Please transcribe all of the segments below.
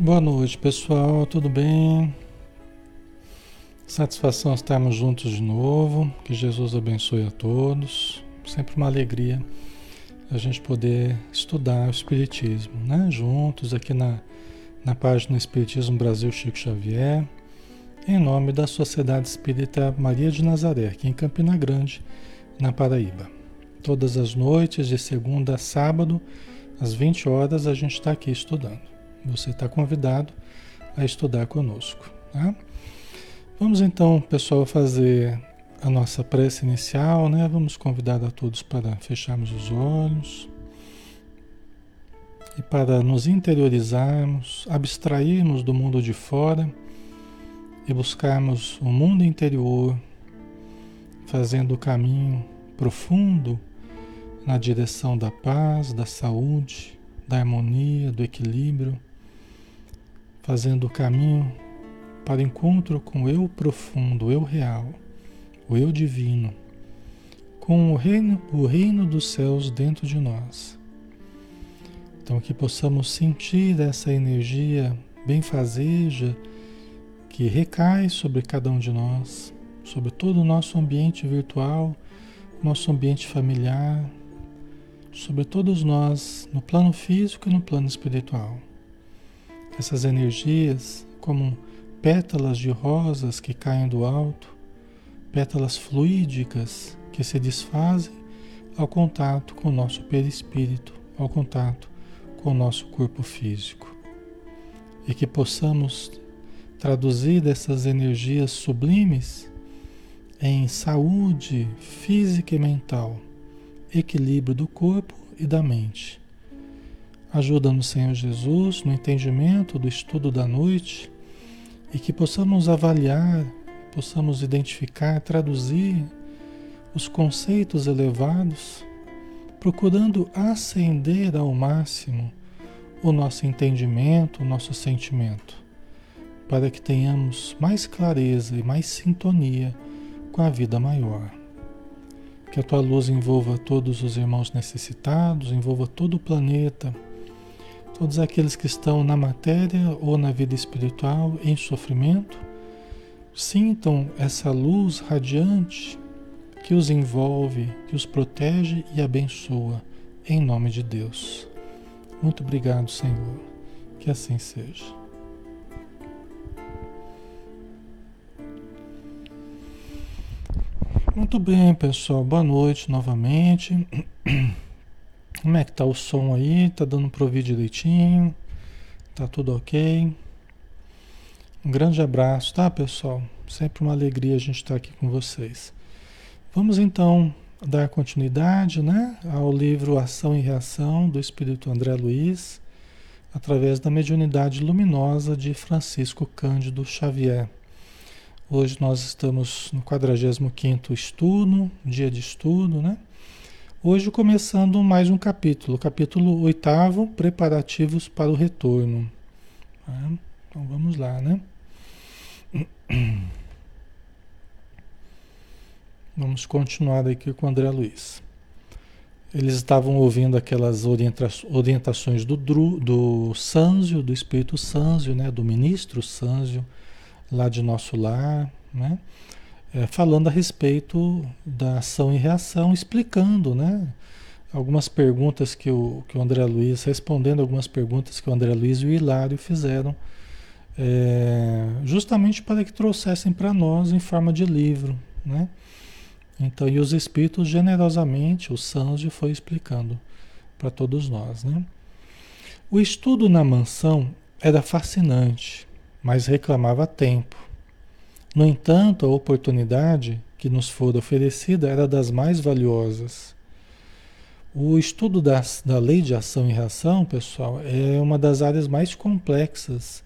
Boa noite, pessoal. Tudo bem? Satisfação estarmos juntos de novo. Que Jesus abençoe a todos. Sempre uma alegria a gente poder estudar o Espiritismo, né? Juntos aqui na, na página Espiritismo Brasil Chico Xavier, em nome da Sociedade Espírita Maria de Nazaré, aqui em Campina Grande, na Paraíba. Todas as noites, de segunda a sábado, às 20 horas, a gente está aqui estudando. Você está convidado a estudar conosco. Tá? Vamos então, pessoal, fazer a nossa prece inicial, né? Vamos convidar a todos para fecharmos os olhos e para nos interiorizarmos, abstrairmos do mundo de fora e buscarmos o mundo interior, fazendo o caminho profundo na direção da paz, da saúde, da harmonia, do equilíbrio fazendo o caminho para o encontro com o eu profundo, o eu real, o eu divino, com o reino, o reino dos céus dentro de nós. Então que possamos sentir essa energia benfazeja que recai sobre cada um de nós, sobre todo o nosso ambiente virtual, nosso ambiente familiar, sobre todos nós, no plano físico e no plano espiritual essas energias como pétalas de rosas que caem do alto, pétalas fluídicas que se desfazem ao contato com o nosso perispírito, ao contato com o nosso corpo físico. E que possamos traduzir essas energias sublimes em saúde física e mental, equilíbrio do corpo e da mente Ajuda-nos, Senhor Jesus, no entendimento do estudo da noite e que possamos avaliar, possamos identificar, traduzir os conceitos elevados, procurando acender ao máximo o nosso entendimento, o nosso sentimento, para que tenhamos mais clareza e mais sintonia com a vida maior. Que a tua luz envolva todos os irmãos necessitados, envolva todo o planeta Todos aqueles que estão na matéria ou na vida espiritual em sofrimento, sintam essa luz radiante que os envolve, que os protege e abençoa, em nome de Deus. Muito obrigado, Senhor. Que assim seja. Muito bem, pessoal. Boa noite novamente. Como é que tá o som aí? Tá dando para ouvir direitinho? Tá tudo ok? Um grande abraço, tá, pessoal? Sempre uma alegria a gente estar tá aqui com vocês. Vamos então dar continuidade, né, ao livro Ação e Reação do Espírito André Luiz, através da mediunidade luminosa de Francisco Cândido Xavier. Hoje nós estamos no 45º estudo, dia de estudo, né? Hoje começando mais um capítulo, capítulo oitavo, preparativos para o retorno. Tá? Então vamos lá, né? Vamos continuar aqui com o André Luiz. Eles estavam ouvindo aquelas orienta orientações do, Dru, do Sanzio, do Espírito Sanzio, né? do ministro Sanzio, lá de nosso lar, né? É, falando a respeito da ação e reação, explicando, né? Algumas perguntas que o, que o André Luiz, respondendo algumas perguntas que o André Luiz e o Hilário fizeram, é, justamente para que trouxessem para nós em forma de livro, né? Então, e os espíritos generosamente, o Sanjo foi explicando para todos nós, né? O estudo na mansão era fascinante, mas reclamava tempo. No entanto, a oportunidade que nos foi oferecida era das mais valiosas. O estudo das, da lei de ação e reação, pessoal, é uma das áreas mais complexas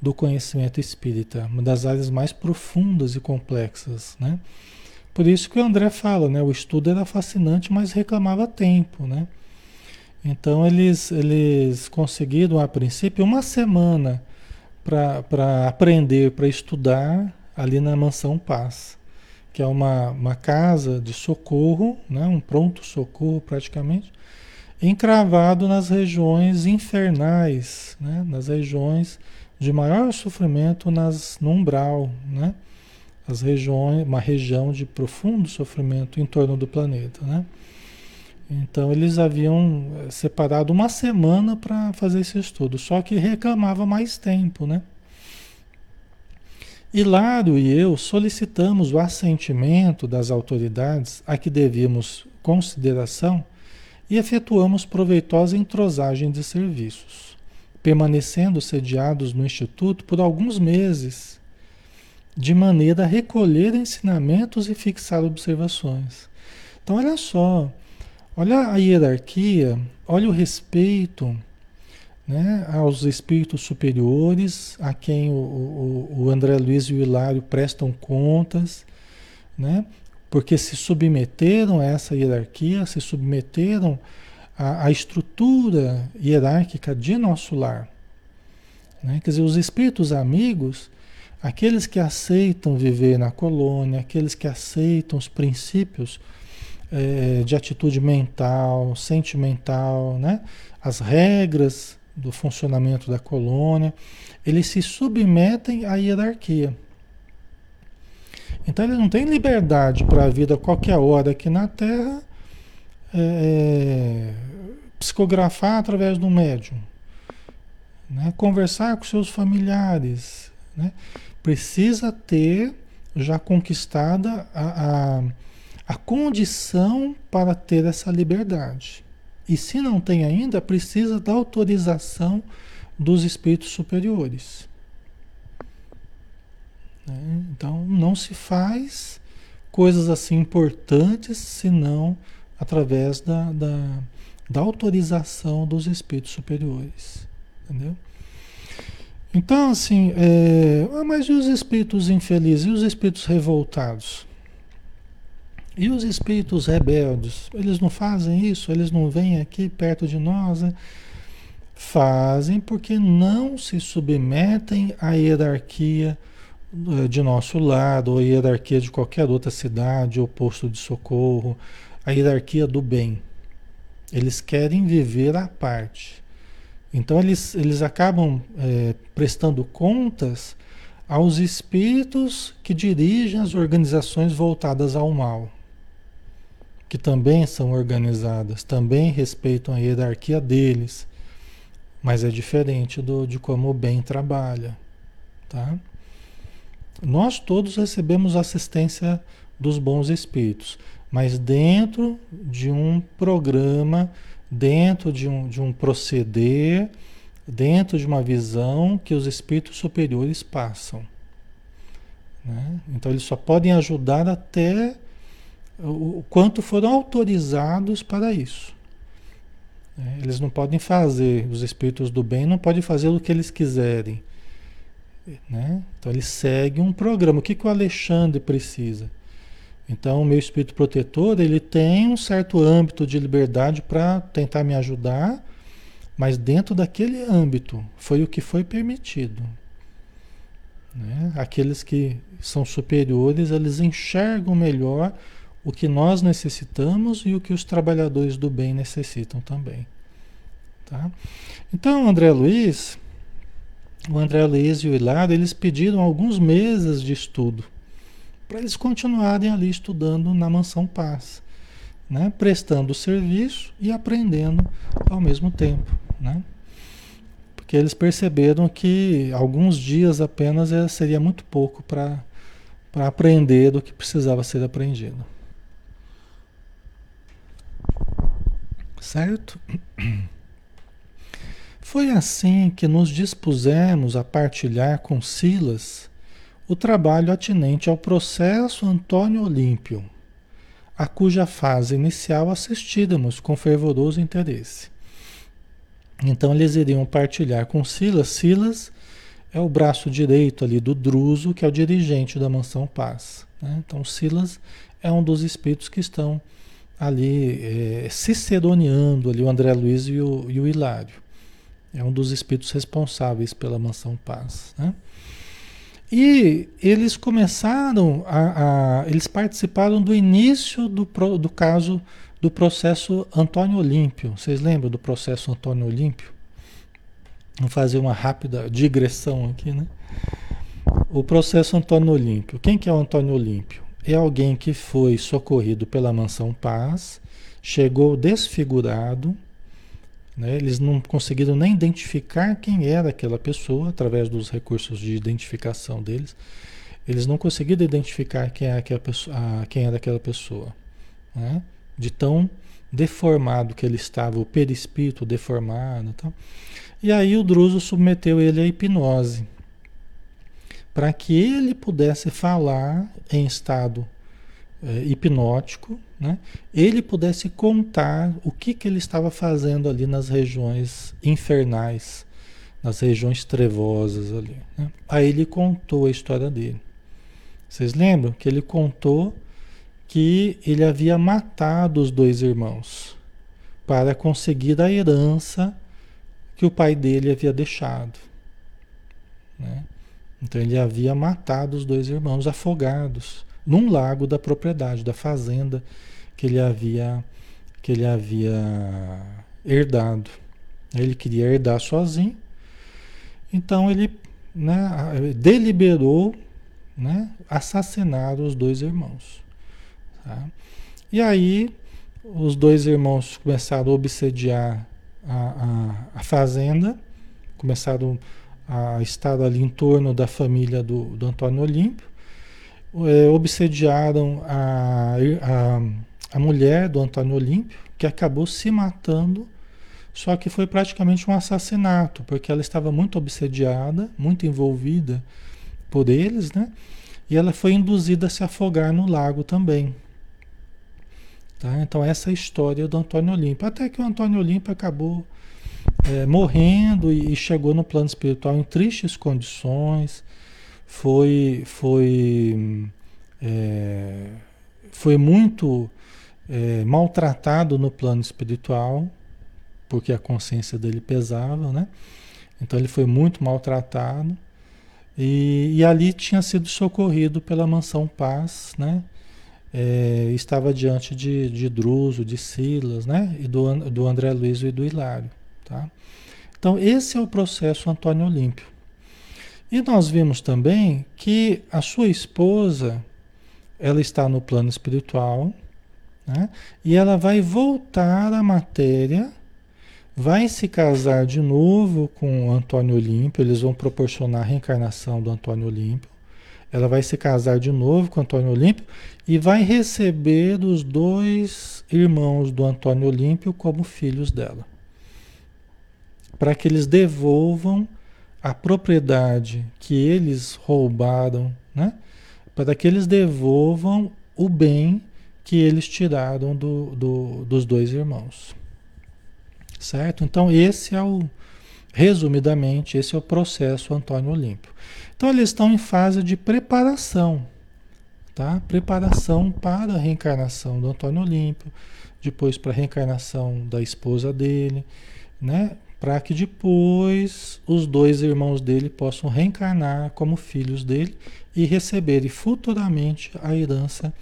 do conhecimento espírita, uma das áreas mais profundas e complexas, né? Por isso que o André fala, né? O estudo era fascinante, mas reclamava tempo, né? Então eles, eles conseguiram a princípio uma semana para aprender, para estudar ali na Mansão Paz, que é uma, uma casa de socorro, né, um pronto-socorro praticamente, encravado nas regiões infernais, né? nas regiões de maior sofrimento nas, no umbral, né? as regiões, uma região de profundo sofrimento em torno do planeta. Né? Então eles haviam eh, separado uma semana para fazer esse estudo, só que reclamava mais tempo, né? Hilário e eu solicitamos o assentimento das autoridades a que devíamos consideração e efetuamos proveitosa entrosagem de serviços, permanecendo sediados no Instituto por alguns meses, de maneira a recolher ensinamentos e fixar observações. Então, olha só, olha a hierarquia, olha o respeito né, aos espíritos superiores, a quem o, o, o André Luiz e o Hilário prestam contas, né, porque se submeteram a essa hierarquia, se submeteram à, à estrutura hierárquica de nosso lar. Né? Quer dizer, os espíritos amigos, aqueles que aceitam viver na colônia, aqueles que aceitam os princípios é, de atitude mental, sentimental, né? as regras do funcionamento da colônia, eles se submetem à hierarquia. Então ele não tem liberdade para a vida a qualquer hora aqui na Terra é, é, psicografar através do médium, né? conversar com seus familiares. Né? Precisa ter já conquistada a, a, a condição para ter essa liberdade. E se não tem ainda, precisa da autorização dos espíritos superiores. Né? Então, não se faz coisas assim importantes senão através da, da, da autorização dos espíritos superiores. Entendeu? Então, assim, é, ah, mas e os espíritos infelizes? E os espíritos revoltados? E os espíritos rebeldes? Eles não fazem isso? Eles não vêm aqui perto de nós? Né? Fazem porque não se submetem à hierarquia eh, de nosso lado, ou a hierarquia de qualquer outra cidade ou posto de socorro, a hierarquia do bem. Eles querem viver à parte. Então eles, eles acabam é, prestando contas aos espíritos que dirigem as organizações voltadas ao mal, que também são organizadas, também respeitam a hierarquia deles, mas é diferente do, de como o bem trabalha. Tá? Nós todos recebemos assistência dos bons espíritos, mas dentro de um programa, dentro de um, de um proceder, dentro de uma visão que os espíritos superiores passam. Né? Então, eles só podem ajudar até o quanto foram autorizados para isso. Né? Eles não podem fazer, os espíritos do bem não podem fazer o que eles quiserem. Né? Então ele segue um programa. O que, que o Alexandre precisa? Então o meu espírito protetor ele tem um certo âmbito de liberdade para tentar me ajudar, mas dentro daquele âmbito foi o que foi permitido. Né? Aqueles que são superiores eles enxergam melhor o que nós necessitamos e o que os trabalhadores do bem necessitam também. Tá? Então, André Luiz, o André Luiz e o Hilário, eles pediram alguns meses de estudo para eles continuarem ali estudando na Mansão Paz, né? prestando serviço e aprendendo ao mesmo tempo. Né? Porque eles perceberam que alguns dias apenas seria muito pouco para aprender do que precisava ser aprendido. Certo? Foi assim que nos dispusemos a partilhar com Silas o trabalho atinente ao processo Antônio Olímpio, a cuja fase inicial assistíramos com fervoroso interesse. Então eles iriam partilhar com Silas. Silas é o braço direito ali do Druso, que é o dirigente da Mansão Paz. Né? Então Silas é um dos espíritos que estão ali é, ciceroneando ali o André Luiz e o, e o Hilário. É um dos espíritos responsáveis pela mansão paz. Né? E eles começaram a, a, Eles participaram do início do, do caso do processo Antônio Olímpio. Vocês lembram do processo Antônio Olímpio? Vamos fazer uma rápida digressão aqui, né? O processo Antônio Olímpio. Quem que é o Antônio Olímpio? É alguém que foi socorrido pela Mansão Paz, chegou desfigurado, né? eles não conseguiram nem identificar quem era aquela pessoa através dos recursos de identificação deles. Eles não conseguiram identificar quem, é aquela pessoa, quem era aquela pessoa. Né? De tão deformado que ele estava, o perispírito deformado. Tal. E aí o Druso submeteu ele à hipnose para que ele pudesse falar em estado é, hipnótico, né? ele pudesse contar o que, que ele estava fazendo ali nas regiões infernais, nas regiões trevosas ali. Né? Aí ele contou a história dele. Vocês lembram que ele contou que ele havia matado os dois irmãos para conseguir a herança que o pai dele havia deixado. Né? Então ele havia matado os dois irmãos afogados num lago da propriedade, da fazenda que ele havia que ele havia herdado. Ele queria herdar sozinho. Então ele né, deliberou né, assassinar os dois irmãos. Tá? E aí os dois irmãos começaram a obsediar a, a, a fazenda, começaram a estar ali em torno da família do, do Antônio Olímpio, é, obsediaram a, a, a mulher do Antônio Olímpio, que acabou se matando, só que foi praticamente um assassinato, porque ela estava muito obsediada, muito envolvida por eles, né? E ela foi induzida a se afogar no lago também. Tá? Então essa é a história do Antônio Olímpio. Até que o Antônio Olímpio acabou é, morrendo e, chegou no plano espiritual em tristes condições, foi, foi, é, foi muito é, maltratado no plano espiritual, porque a consciência dele pesava, né? Então ele foi muito maltratado. E, e ali tinha sido socorrido pela Mansão Paz, né? É, estava diante de, de Druso, de Silas, né? E do, do André Luiz e do Hilário, tá? Então, esse é o processo Antônio Olímpio. E nós vimos também que a sua esposa, ela está no plano espiritual, né? E ela vai voltar à matéria vai se casar de novo com o Antônio Olímpio, eles vão proporcionar a reencarnação do Antônio Olímpio. Ela vai se casar de novo com o Antônio Olímpio e vai receber os dois irmãos do Antônio Olímpio como filhos dela. Para que eles devolvam a propriedade que eles roubaram, né? Para que eles devolvam o bem que eles tiraram do, do, dos dois irmãos. Certo? Então, esse é o, resumidamente, esse é o processo Antônio Olímpio. Então, eles estão em fase de preparação, tá? Preparação para a reencarnação do Antônio Olímpio, depois para a reencarnação da esposa dele, né? Para que depois os dois irmãos dele possam reencarnar como filhos dele e receberem futuramente a herança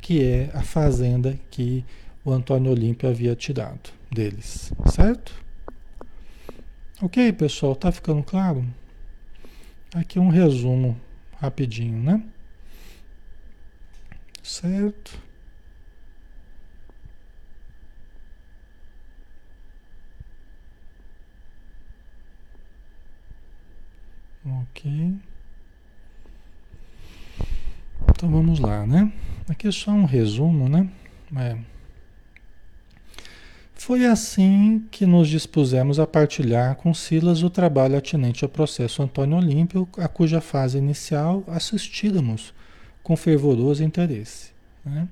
que é a fazenda que o Antônio Olímpio havia tirado deles, certo? Ok, pessoal, tá ficando claro? Aqui um resumo rapidinho, né? Certo? Ok. Então vamos lá, né? Aqui é só um resumo, né? É. Foi assim que nos dispusemos a partilhar com Silas o trabalho atinente ao processo Antônio Olímpio, a cuja fase inicial assistíramos com fervoroso interesse. Né?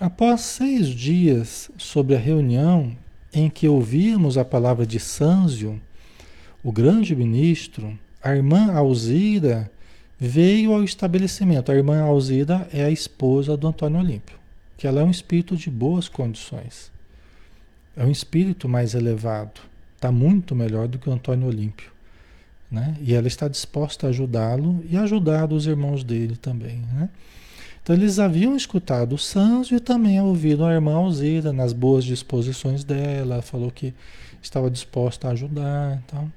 Após seis dias sobre a reunião em que ouvíamos a palavra de Sânzio, o grande ministro, a irmã Alzira veio ao estabelecimento. A irmã Alzira é a esposa do Antônio Olímpio, que ela é um espírito de boas condições. É um espírito mais elevado. Está muito melhor do que o Antônio Olímpio. Né? E ela está disposta a ajudá-lo e ajudar os irmãos dele também. Né? Então eles haviam escutado o Sanzo e também ouvido a irmã Alzira nas boas disposições dela, falou que estava disposta a ajudar. Então,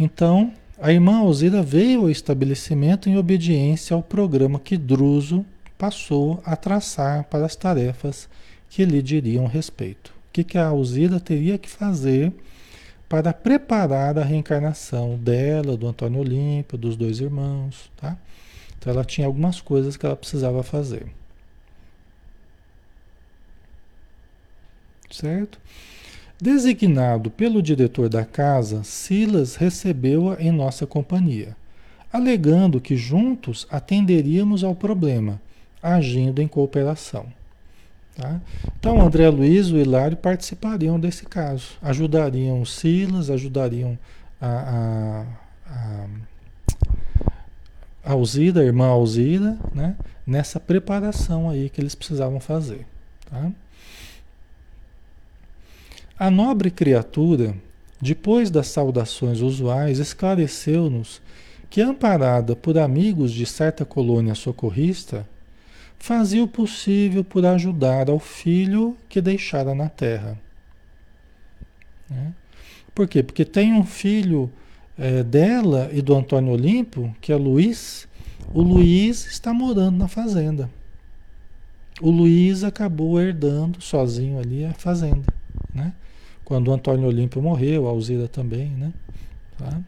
então a irmã Alzira veio ao estabelecimento em obediência ao programa que Druso passou a traçar para as tarefas que lhe diriam respeito. O que, que a Alzira teria que fazer para preparar a reencarnação dela, do Antônio Olímpio, dos dois irmãos, tá? Então ela tinha algumas coisas que ela precisava fazer. Certo? Designado pelo diretor da casa, Silas recebeu-a em nossa companhia, alegando que juntos atenderíamos ao problema, agindo em cooperação. Tá? Então, André Luiz e o Hilário participariam desse caso, ajudariam o Silas, ajudariam a, a, a, a Alzira, a irmã Alzira, né? nessa preparação aí que eles precisavam fazer. Tá? A nobre criatura, depois das saudações usuais, esclareceu-nos que, amparada por amigos de certa colônia socorrista, fazia o possível por ajudar ao filho que deixara na terra. Né? Por quê? Porque tem um filho é, dela e do Antônio Olimpo, que é Luiz. O Luiz está morando na fazenda. O Luiz acabou herdando sozinho ali a fazenda, né? Quando o Antônio Olímpio morreu, a Alzira também, né? Tá?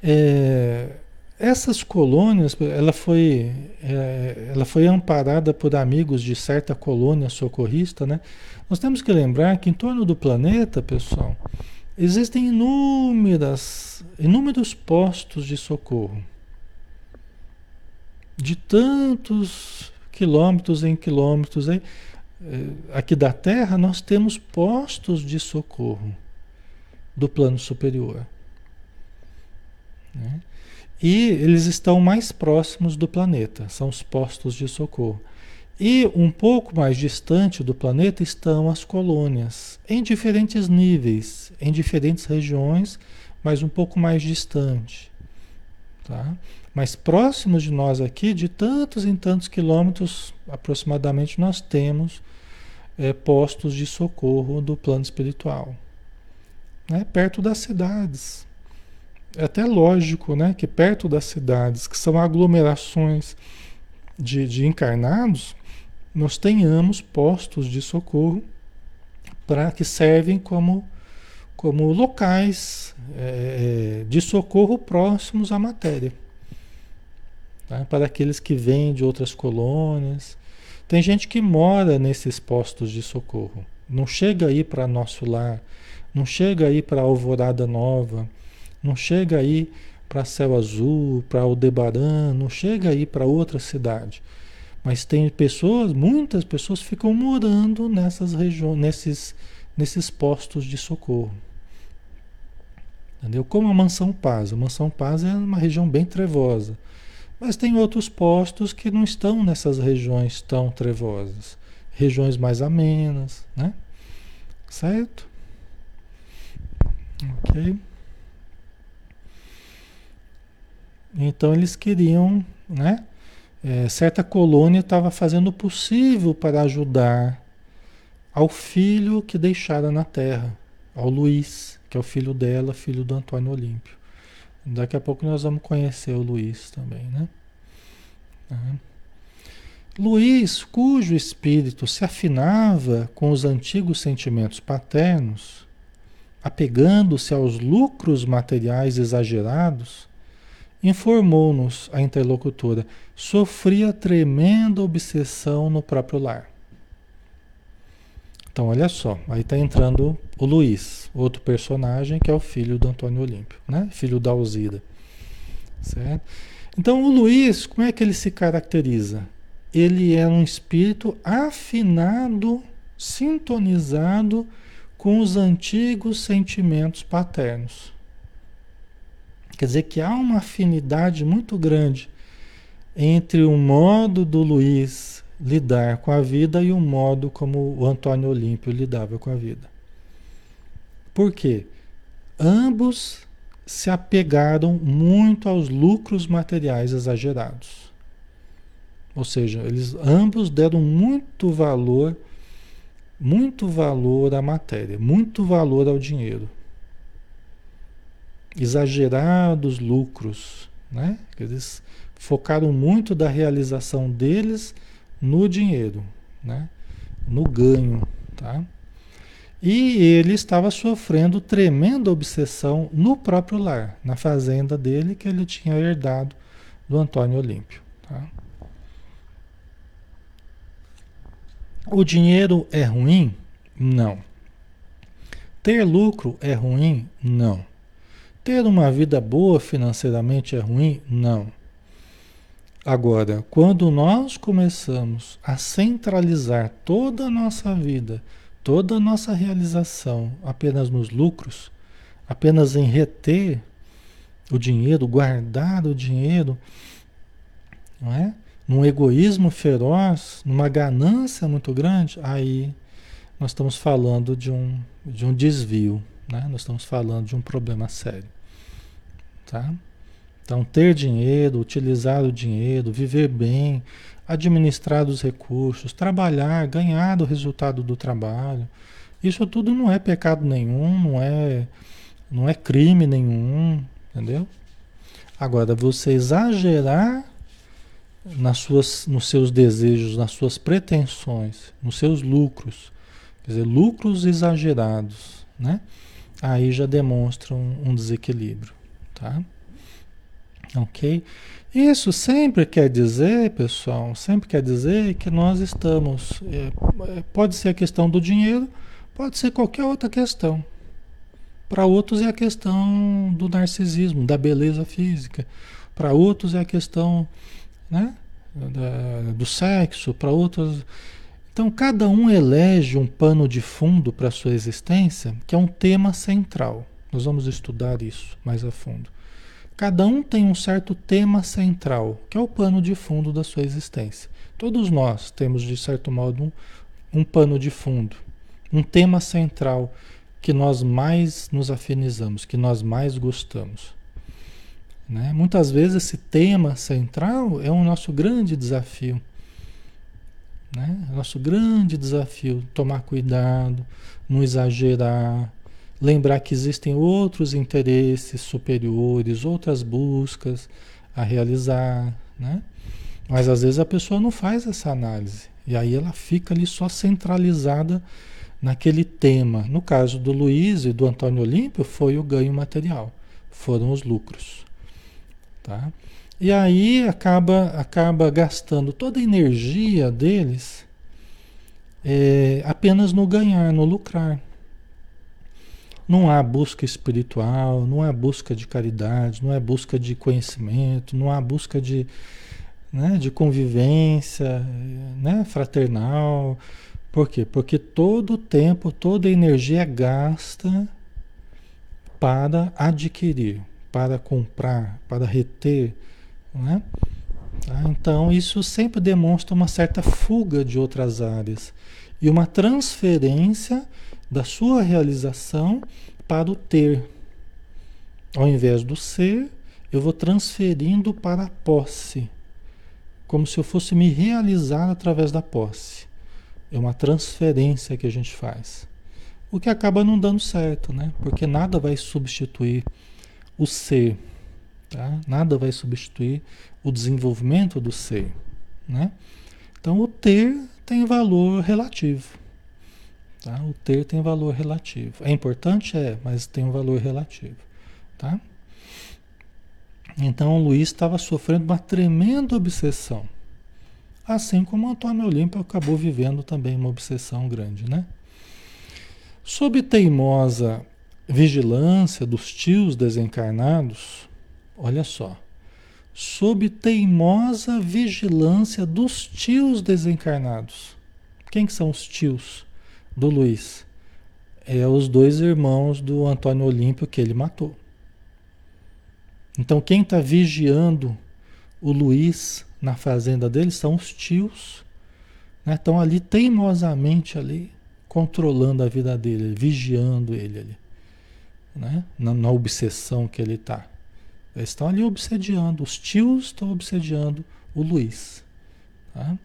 É, essas colônias, ela foi, é, ela foi amparada por amigos de certa colônia socorrista, né? Nós temos que lembrar que em torno do planeta, pessoal, existem inúmeras, inúmeros postos de socorro. De tantos quilômetros em quilômetros aí, aqui da Terra, nós temos postos de socorro do plano superior. Né? E eles estão mais próximos do planeta, são os postos de socorro. E um pouco mais distante do planeta estão as colônias, em diferentes níveis, em diferentes regiões, mas um pouco mais distante. Tá? Mas próximos de nós aqui, de tantos em tantos quilômetros aproximadamente, nós temos é, postos de socorro do plano espiritual. Né? Perto das cidades. É até lógico né, que perto das cidades, que são aglomerações de, de encarnados, nós tenhamos postos de socorro para que servem como, como locais é, de socorro próximos à matéria tá? para aqueles que vêm de outras colônias. Tem gente que mora nesses postos de socorro, não chega aí para nosso lar, não chega aí para Alvorada Nova, não chega aí para Céu Azul, para Aldebaran, não chega aí para outra cidade. Mas tem pessoas, muitas pessoas ficam morando nessas regiões, nesses, nesses postos de socorro. Entendeu? Como a Mansão Paz. A Mansão Paz é uma região bem trevosa. Mas tem outros postos que não estão nessas regiões tão trevosas, regiões mais amenas, né? Certo? Ok. Então eles queriam, né? É, certa colônia estava fazendo o possível para ajudar ao filho que deixara na terra, ao Luiz, que é o filho dela, filho do Antônio Olímpio. Daqui a pouco nós vamos conhecer o Luiz também, né? Uhum. Luiz, cujo espírito se afinava com os antigos sentimentos paternos, apegando-se aos lucros materiais exagerados, informou-nos a interlocutora, sofria tremenda obsessão no próprio lar. Então, olha só, aí está entrando o Luiz, outro personagem que é o filho do Antônio Olímpio, né? Filho da Alzira. Certo? Então, o Luiz, como é que ele se caracteriza? Ele é um espírito afinado, sintonizado com os antigos sentimentos paternos. Quer dizer que há uma afinidade muito grande entre o modo do Luiz lidar com a vida e o modo como o Antônio Olímpio lidava com a vida. Por quê? Ambos se apegaram muito aos lucros materiais exagerados. Ou seja, eles ambos deram muito valor, muito valor à matéria, muito valor ao dinheiro. Exagerados lucros, né? Eles focaram muito da realização deles no dinheiro, né? No ganho, tá? E ele estava sofrendo tremenda obsessão no próprio lar, na fazenda dele que ele tinha herdado do Antônio Olímpio. Tá? O dinheiro é ruim? Não. Ter lucro é ruim? Não. Ter uma vida boa financeiramente é ruim? Não. Agora, quando nós começamos a centralizar toda a nossa vida, toda a nossa realização apenas nos lucros, apenas em reter o dinheiro, guardar o dinheiro, não é? Num egoísmo feroz, numa ganância muito grande, aí nós estamos falando de um, de um desvio, né? Nós estamos falando de um problema sério, tá? Então, ter dinheiro, utilizar o dinheiro, viver bem, administrar os recursos, trabalhar, ganhar o resultado do trabalho. Isso tudo não é pecado nenhum, não é, não é crime nenhum, entendeu? Agora, você exagerar nas suas, nos seus desejos, nas suas pretensões, nos seus lucros, quer dizer, lucros exagerados, né? Aí já demonstra um, um desequilíbrio, tá? Ok? Isso sempre quer dizer, pessoal, sempre quer dizer que nós estamos. É, é, pode ser a questão do dinheiro, pode ser qualquer outra questão. Para outros é a questão do narcisismo, da beleza física. Para outros é a questão né, da, do sexo. Para outros. Então, cada um elege um pano de fundo para a sua existência, que é um tema central. Nós vamos estudar isso mais a fundo. Cada um tem um certo tema central, que é o pano de fundo da sua existência. Todos nós temos, de certo modo, um, um pano de fundo, um tema central que nós mais nos afinizamos, que nós mais gostamos. Né? Muitas vezes esse tema central é o nosso grande desafio. Né? Nosso grande desafio, tomar cuidado, não exagerar, Lembrar que existem outros interesses superiores, outras buscas a realizar, né? Mas às vezes a pessoa não faz essa análise. E aí ela fica ali só centralizada naquele tema. No caso do Luiz e do Antônio Olímpio, foi o ganho material, foram os lucros. Tá? E aí acaba, acaba gastando toda a energia deles é, apenas no ganhar, no lucrar. Não há busca espiritual, não há busca de caridade, não há busca de conhecimento, não há busca de, né, de convivência né, fraternal. Por quê? Porque todo o tempo, toda a energia é gasta para adquirir, para comprar, para reter. Né? Tá? Então, isso sempre demonstra uma certa fuga de outras áreas e uma transferência da sua realização para o ter. Ao invés do ser, eu vou transferindo para a posse, como se eu fosse me realizar através da posse. É uma transferência que a gente faz. O que acaba não dando certo, né? Porque nada vai substituir o ser, tá? Nada vai substituir o desenvolvimento do ser, né? Então o ter tem valor relativo. Tá? O ter tem valor relativo. É importante? É, mas tem um valor relativo. Tá? Então o Luiz estava sofrendo uma tremenda obsessão. Assim como Antônio Olímpio acabou vivendo também uma obsessão grande, né? Sob teimosa vigilância dos tios desencarnados, olha só, sob teimosa vigilância dos tios desencarnados. Quem que são os tios? Do Luiz. É os dois irmãos do Antônio Olímpio que ele matou. Então quem está vigiando o Luiz na fazenda dele são os tios. Né? Estão ali teimosamente ali, controlando a vida dele, vigiando ele ali. Né? Na, na obsessão que ele está. Eles estão ali obsediando, os tios estão obsediando o Luiz. tá?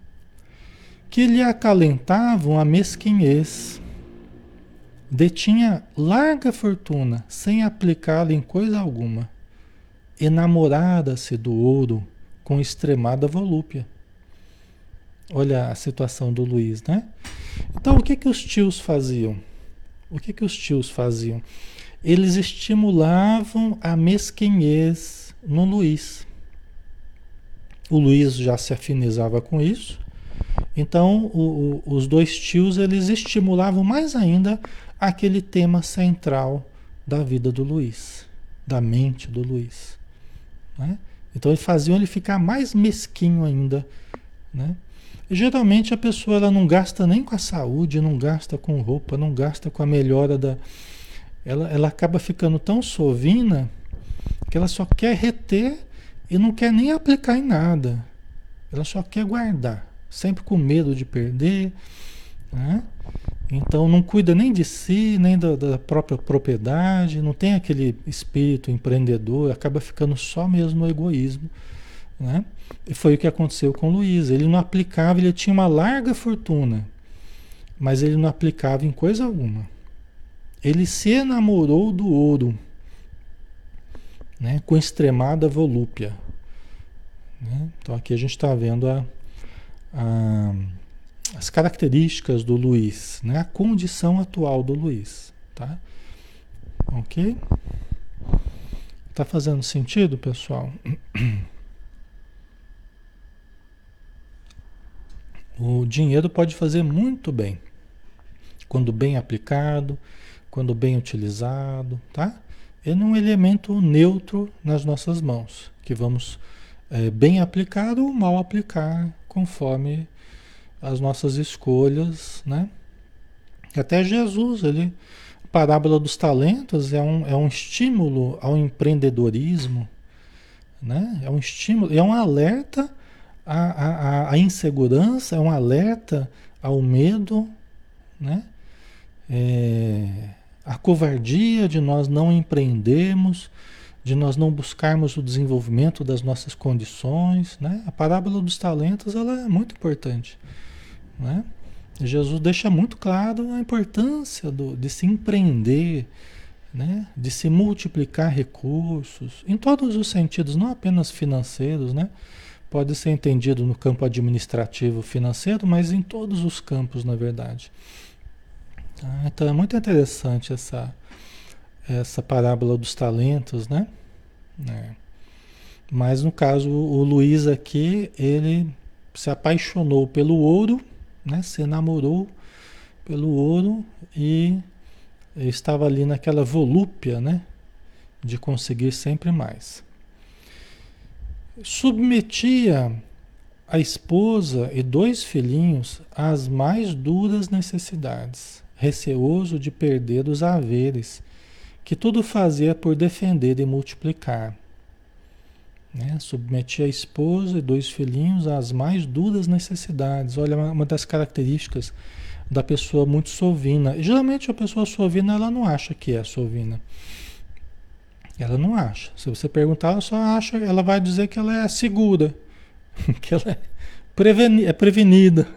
Que lhe acalentavam a mesquinhez. Detinha larga fortuna sem aplicá-la em coisa alguma. Enamorada-se do ouro com extremada volúpia. Olha a situação do Luiz, né? Então, o que que os tios faziam? O que que os tios faziam? Eles estimulavam a mesquinhez no Luiz. O Luiz já se afinizava com isso. Então, o, o, os dois tios eles estimulavam mais ainda aquele tema central da vida do Luiz, da mente do Luiz. Né? Então, eles faziam ele ficar mais mesquinho ainda. Né? Geralmente, a pessoa ela não gasta nem com a saúde, não gasta com roupa, não gasta com a melhora da. Ela, ela acaba ficando tão sovina que ela só quer reter e não quer nem aplicar em nada. Ela só quer guardar, sempre com medo de perder. Né? Então não cuida nem de si, nem da, da, própria propriedade, não tem aquele espírito empreendedor, acaba ficando só mesmo no egoísmo. Né? E foi o que aconteceu com Luiz. Ele não aplicava, ele tinha uma larga fortuna, mas ele não aplicava em coisa alguma. Ele se enamorou do ouro né, com extremada volúpia. Né? Então aqui a gente está vendo a, a, as características do Luiz, né? a condição atual do Luiz. Tá? Ok? Tá fazendo sentido, pessoal? O dinheiro pode fazer muito bem, quando bem aplicado, quando bem utilizado, tá? Ele é um elemento neutro nas nossas mãos, que vamos é, bem aplicar ou mal aplicar, conforme as nossas escolhas, né? Até Jesus, ele, a parábola dos talentos é um, é um estímulo ao empreendedorismo, né? É um estímulo, é um alerta à, à, à insegurança, é um alerta ao medo, né? É, a covardia de nós não empreendermos, de nós não buscarmos o desenvolvimento das nossas condições, né? A parábola dos talentos ela é muito importante, né? Jesus deixa muito claro a importância do, de se empreender, né? de se multiplicar recursos, em todos os sentidos, não apenas financeiros, né? pode ser entendido no campo administrativo financeiro, mas em todos os campos, na verdade. Tá? Então é muito interessante essa, essa parábola dos talentos, né? É. Mas no caso, o Luiz aqui, ele se apaixonou pelo ouro, né? se enamorou pelo ouro e estava ali naquela volúpia né? de conseguir sempre mais. Submetia a esposa e dois filhinhos às mais duras necessidades receoso de perder os haveres, que tudo fazia por defender e multiplicar. Né? Submetia a esposa e dois filhinhos às mais duras necessidades. Olha, uma das características da pessoa muito sovina. geralmente a pessoa sovina, ela não acha que é sovina. Ela não acha. Se você perguntar, ela só acha, ela vai dizer que ela é segura, que ela é, preveni, é prevenida.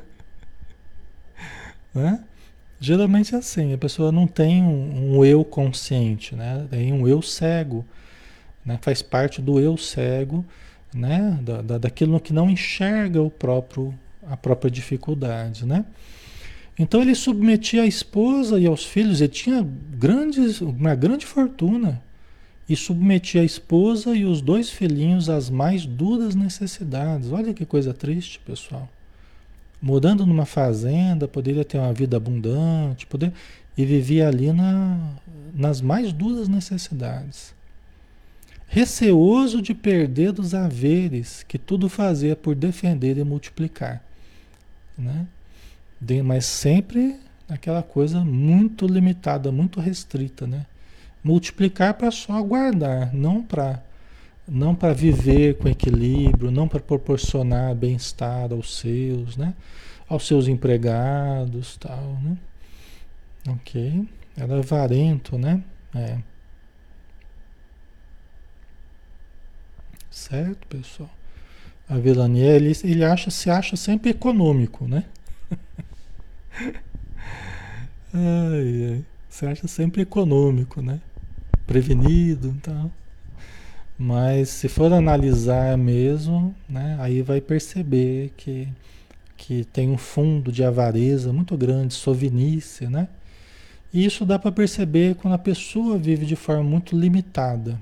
Né? Geralmente é assim, a pessoa não tem um, um, eu consciente, né? Tem um eu cego, né? Faz parte do eu cego, né? Da, da, daquilo que não enxerga o próprio, a própria dificuldade, né? Então ele submetia a esposa e aos filhos, ele tinha grandes, uma grande fortuna, e submetia a esposa e os dois filhinhos às mais duras necessidades. Olha que coisa triste, pessoal morando numa fazenda, poderia ter uma vida abundante, poder, e vivia ali na, nas mais duras necessidades. Receoso de perder dos haveres, que tudo fazia por defender e multiplicar. Né? De, mas sempre aquela coisa muito limitada, muito restrita. Né? Multiplicar para só guardar, não para não para viver com equilíbrio, não para proporcionar bem-estar aos seus, né? Aos seus empregados, tal, né? Ok? Era avarento, né? É. Certo, pessoal? a vilania, ele, ele acha, se acha sempre econômico, né? ai, ai. Se acha sempre econômico, né? Prevenido e tal. Mas se for analisar mesmo, né, aí vai perceber que, que tem um fundo de avareza muito grande, sovinícia, né? E isso dá para perceber quando a pessoa vive de forma muito limitada,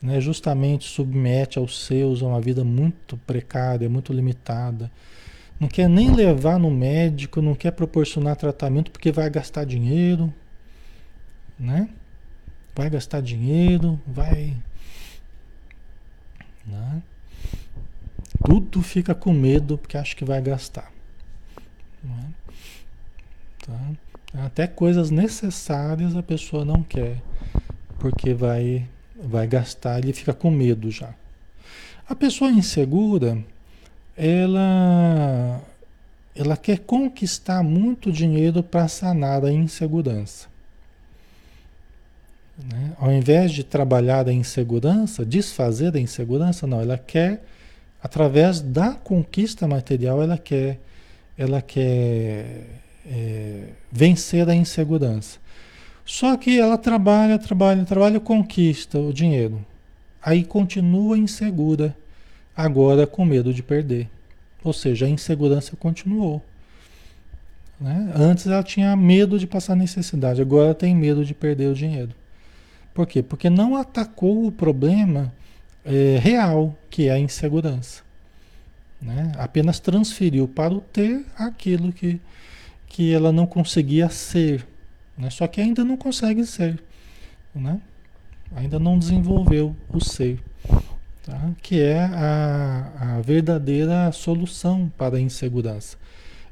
né? justamente submete aos seus a uma vida muito precária, muito limitada. Não quer nem levar no médico, não quer proporcionar tratamento porque vai gastar dinheiro, né? Vai gastar dinheiro, vai né? Tudo fica com medo porque acha que vai gastar. Né? Tá? Até coisas necessárias a pessoa não quer, porque vai, vai gastar e fica com medo já. A pessoa insegura, ela, ela quer conquistar muito dinheiro para sanar a insegurança. Né? Ao invés de trabalhar a insegurança, desfazer a insegurança, não, ela quer, através da conquista material, ela quer, ela quer é, vencer a insegurança. Só que ela trabalha, trabalha, trabalha, conquista o dinheiro. Aí continua insegura, agora com medo de perder. Ou seja, a insegurança continuou. Né? Antes ela tinha medo de passar necessidade, agora tem medo de perder o dinheiro. Por quê? Porque não atacou o problema é, real, que é a insegurança. Né? Apenas transferiu para o ter aquilo que, que ela não conseguia ser. Né? Só que ainda não consegue ser. Né? Ainda não desenvolveu o ser. Tá? Que é a, a verdadeira solução para a insegurança.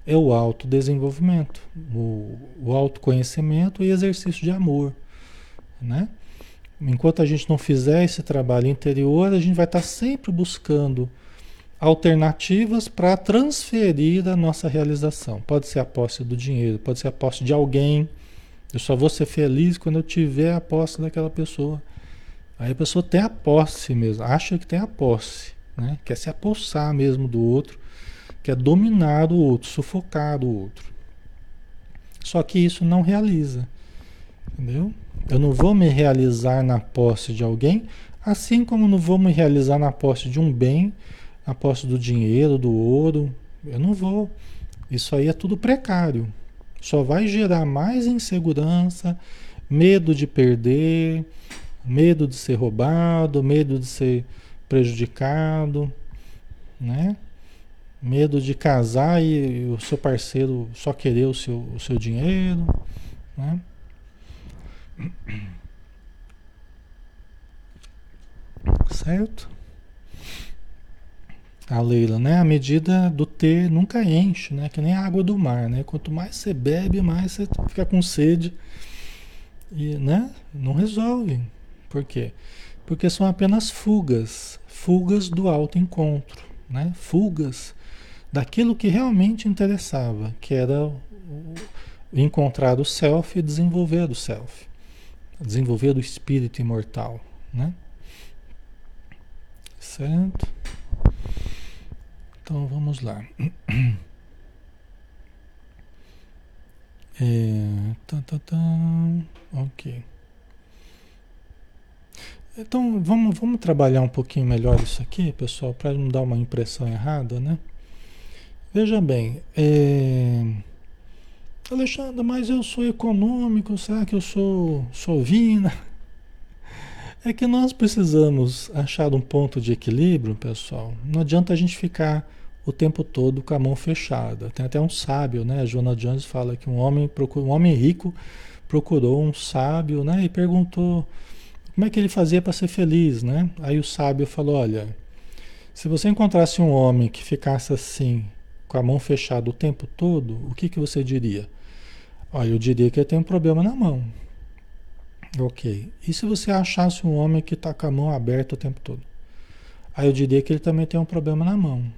É o autodesenvolvimento, o, o autoconhecimento e exercício de amor. Né? Enquanto a gente não fizer esse trabalho interior, a gente vai estar sempre buscando alternativas para transferir a nossa realização. Pode ser a posse do dinheiro, pode ser a posse de alguém. Eu só vou ser feliz quando eu tiver a posse daquela pessoa. Aí a pessoa tem a posse mesmo, acha que tem a posse, né? quer se apossar mesmo do outro, quer dominar o outro, sufocar o outro. Só que isso não realiza, entendeu? Eu não vou me realizar na posse de alguém, assim como não vou me realizar na posse de um bem, na posse do dinheiro, do ouro. Eu não vou. Isso aí é tudo precário. Só vai gerar mais insegurança, medo de perder, medo de ser roubado, medo de ser prejudicado, né? Medo de casar e o seu parceiro só querer o seu, o seu dinheiro, né? Certo? A Leila, né? A medida do ter nunca enche, né? Que nem a água do mar, né? Quanto mais você bebe, mais você fica com sede. E, né? Não resolve. Por quê? Porque são apenas fugas, fugas do alto encontro, né? Fugas daquilo que realmente interessava, que era encontrar o self e desenvolver o self desenvolver do espírito imortal, né? Certo? Então vamos lá. É, tá, tá, tá, ok. Então vamos, vamos trabalhar um pouquinho melhor isso aqui, pessoal, para não dar uma impressão errada, né? Veja bem, é, Alexandre, mas eu sou econômico, será que eu sou sovina? É que nós precisamos achar um ponto de equilíbrio, pessoal. Não adianta a gente ficar o tempo todo com a mão fechada. Tem até um sábio, né? A Joana Jones fala que um homem, um homem rico procurou um sábio, né? E perguntou como é que ele fazia para ser feliz, né? Aí o sábio falou: olha, se você encontrasse um homem que ficasse assim, com a mão fechada o tempo todo, o que, que você diria? Olha, eu diria que tem um problema na mão. Ok. E se você achasse um homem que está com a mão aberta o tempo todo? Aí eu diria que ele também tem um problema na mão.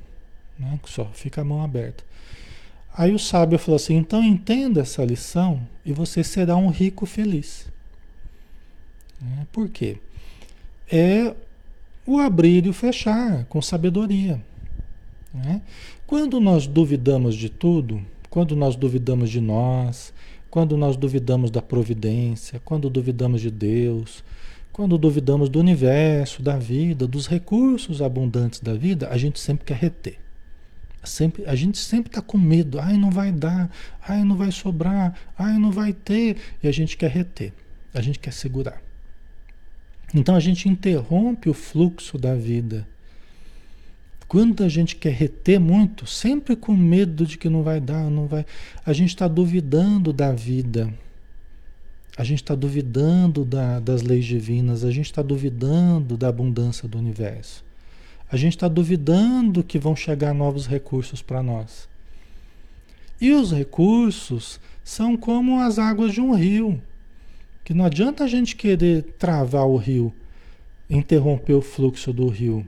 Né? Só fica a mão aberta. Aí o sábio falou assim: então entenda essa lição e você será um rico feliz. Né? Por quê? É o abrir e o fechar com sabedoria. Né? Quando nós duvidamos de tudo, quando nós duvidamos de nós, quando nós duvidamos da providência, quando duvidamos de Deus, quando duvidamos do universo, da vida, dos recursos abundantes da vida, a gente sempre quer reter. Sempre, a gente sempre está com medo. Ai, não vai dar. Ai, não vai sobrar. Ai, não vai ter. E a gente quer reter. A gente quer segurar. Então a gente interrompe o fluxo da vida. Quando a gente quer reter muito, sempre com medo de que não vai dar, não vai. A gente está duvidando da vida. A gente está duvidando da, das leis divinas, a gente está duvidando da abundância do universo. A gente está duvidando que vão chegar novos recursos para nós. E os recursos são como as águas de um rio, que não adianta a gente querer travar o rio, interromper o fluxo do rio.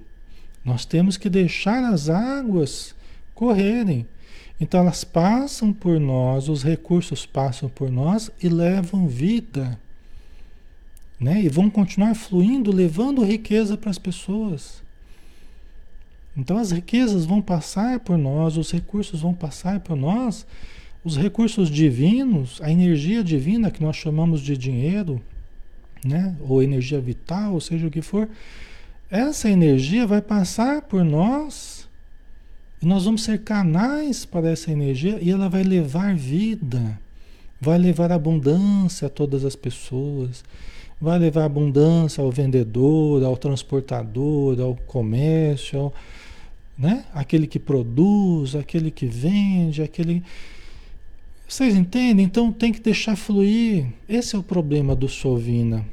Nós temos que deixar as águas correrem. Então elas passam por nós, os recursos passam por nós e levam vida. Né? E vão continuar fluindo, levando riqueza para as pessoas. Então as riquezas vão passar por nós, os recursos vão passar por nós, os recursos divinos, a energia divina que nós chamamos de dinheiro, né? ou energia vital, ou seja o que for, essa energia vai passar por nós e nós vamos ser canais para essa energia e ela vai levar vida, vai levar abundância a todas as pessoas, vai levar abundância ao vendedor, ao transportador, ao comércio, ao, né? aquele que produz, aquele que vende, aquele. Vocês entendem? Então tem que deixar fluir. Esse é o problema do Sovina.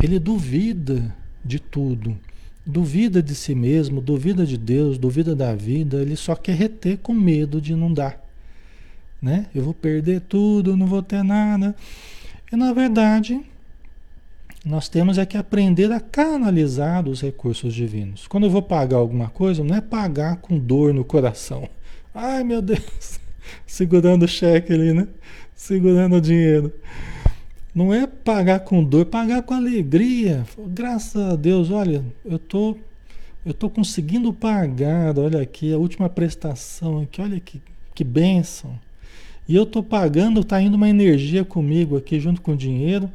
Ele duvida de tudo duvida de si mesmo, duvida de Deus, duvida da vida, ele só quer reter com medo de não dar. Né? Eu vou perder tudo, não vou ter nada. E na verdade, nós temos é que aprender a canalizar os recursos divinos. Quando eu vou pagar alguma coisa, não é pagar com dor no coração. Ai meu Deus, segurando o cheque ali, né? Segurando o dinheiro. Não é pagar com dor, pagar com alegria. Graças a Deus, olha, eu tô, eu tô conseguindo pagar. Olha aqui, a última prestação aqui, olha que, que bênção. E eu tô pagando, tá indo uma energia comigo aqui junto com o dinheiro.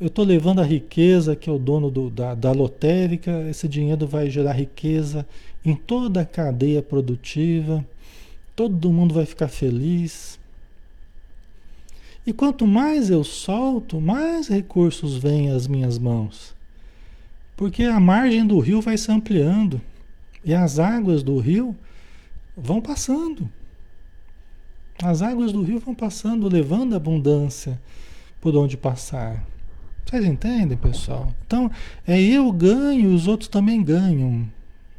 Eu estou levando a riqueza, que é o dono do, da, da lotérica. Esse dinheiro vai gerar riqueza em toda a cadeia produtiva. Todo mundo vai ficar feliz. E quanto mais eu solto, mais recursos vêm às minhas mãos. Porque a margem do rio vai se ampliando e as águas do rio vão passando. As águas do rio vão passando, levando abundância por onde passar. Vocês entendem, pessoal? Então, é eu ganho, os outros também ganham.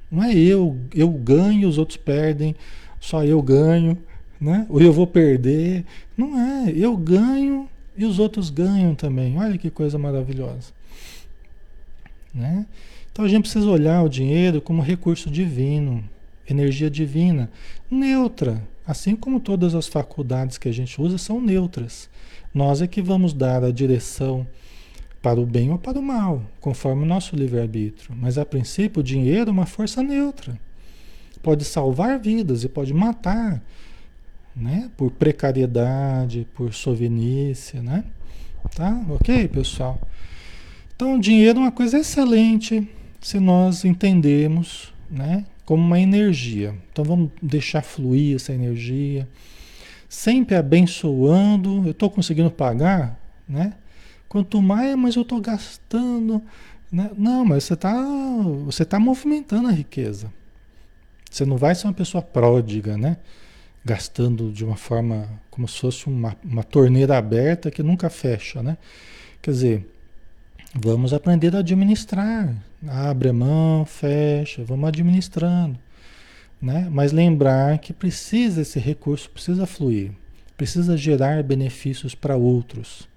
Não é eu, eu ganho, os outros perdem, só eu ganho né? Ou eu vou perder. Não é, eu ganho e os outros ganham também. Olha que coisa maravilhosa. Né? Então a gente precisa olhar o dinheiro como recurso divino, energia divina, neutra, assim como todas as faculdades que a gente usa são neutras. Nós é que vamos dar a direção para o bem ou para o mal, conforme o nosso livre-arbítrio. Mas a princípio, o dinheiro é uma força neutra. Pode salvar vidas e pode matar né? Por precariedade, por sovenícia, né? Tá? Ok, pessoal? Então, o dinheiro é uma coisa excelente se nós entendemos, né? Como uma energia. Então, vamos deixar fluir essa energia, sempre abençoando. Eu estou conseguindo pagar, né? Quanto mais, mas eu estou gastando. Né? Não, mas você está você tá movimentando a riqueza. Você não vai ser uma pessoa pródiga, né? Gastando de uma forma como se fosse uma, uma torneira aberta que nunca fecha, né? Quer dizer, vamos aprender a administrar. Abre a mão, fecha, vamos administrando. Né? Mas lembrar que precisa esse recurso, precisa fluir, precisa gerar benefícios para outros.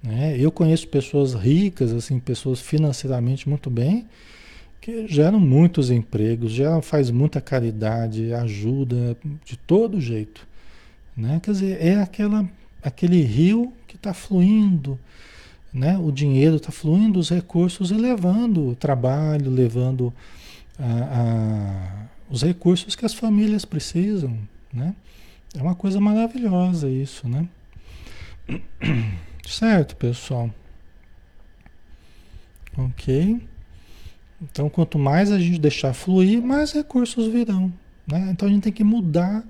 Né? Eu conheço pessoas ricas, assim, pessoas financeiramente muito bem, que geram muitos empregos, já faz muita caridade, ajuda de todo jeito. Né? Quer dizer, é aquela, aquele rio que está fluindo, né? o dinheiro está fluindo, os recursos e levando o trabalho, levando a, a, os recursos que as famílias precisam, né? É uma coisa maravilhosa isso, né? Certo, pessoal? Ok? Então, quanto mais a gente deixar fluir, mais recursos virão. Né? Então, a gente tem que mudar,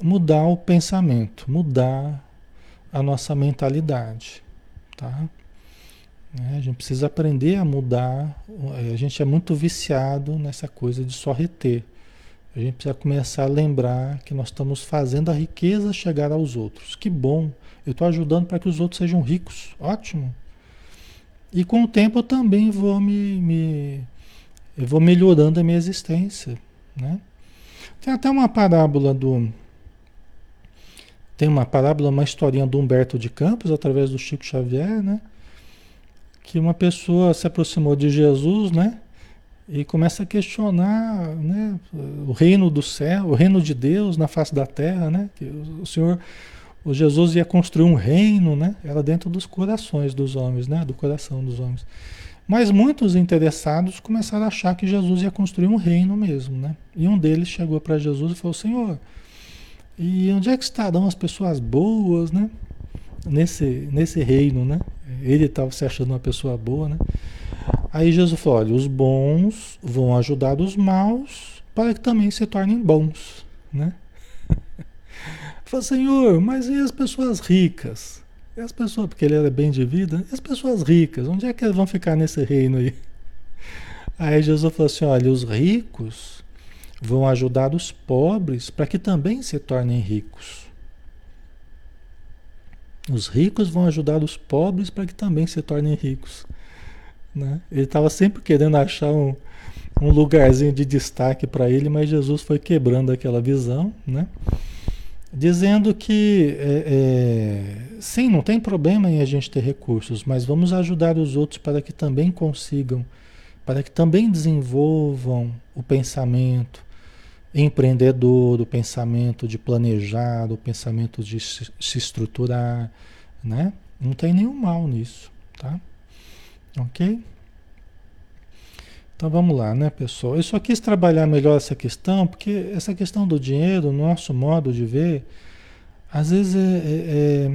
mudar o pensamento, mudar a nossa mentalidade. Tá? É, a gente precisa aprender a mudar. A gente é muito viciado nessa coisa de só reter. A gente precisa começar a lembrar que nós estamos fazendo a riqueza chegar aos outros. Que bom! Eu estou ajudando para que os outros sejam ricos. Ótimo! E com o tempo eu também vou me, me eu vou melhorando a minha existência, né? Tem até uma parábola do tem uma parábola, uma historinha do Humberto de Campos através do Chico Xavier, né? Que uma pessoa se aproximou de Jesus, né? E começa a questionar, né, o reino do céu, o reino de Deus na face da terra, né? Que o Senhor o Jesus ia construir um reino, né? Era dentro dos corações dos homens, né? Do coração dos homens. Mas muitos interessados começaram a achar que Jesus ia construir um reino mesmo, né? E um deles chegou para Jesus e falou: Senhor, e onde é que estarão as pessoas boas, né? Nesse, nesse reino, né? Ele estava se achando uma pessoa boa, né? Aí Jesus falou: olha, os bons vão ajudar os maus para que também se tornem bons, né? Falei, Senhor, mas e as pessoas ricas? E as pessoas, porque ele era bem de vida, e as pessoas ricas, onde é que elas vão ficar nesse reino aí? Aí Jesus falou assim: olha, os ricos vão ajudar os pobres para que também se tornem ricos. Os ricos vão ajudar os pobres para que também se tornem ricos. Né? Ele estava sempre querendo achar um, um lugarzinho de destaque para ele, mas Jesus foi quebrando aquela visão, né? Dizendo que é, é, sim, não tem problema em a gente ter recursos, mas vamos ajudar os outros para que também consigam, para que também desenvolvam o pensamento empreendedor, o pensamento de planejar, o pensamento de se estruturar, né? Não tem nenhum mal nisso, tá? Ok? Então vamos lá, né, pessoal? Eu só quis trabalhar melhor essa questão, porque essa questão do dinheiro, nosso modo de ver, às vezes é, é,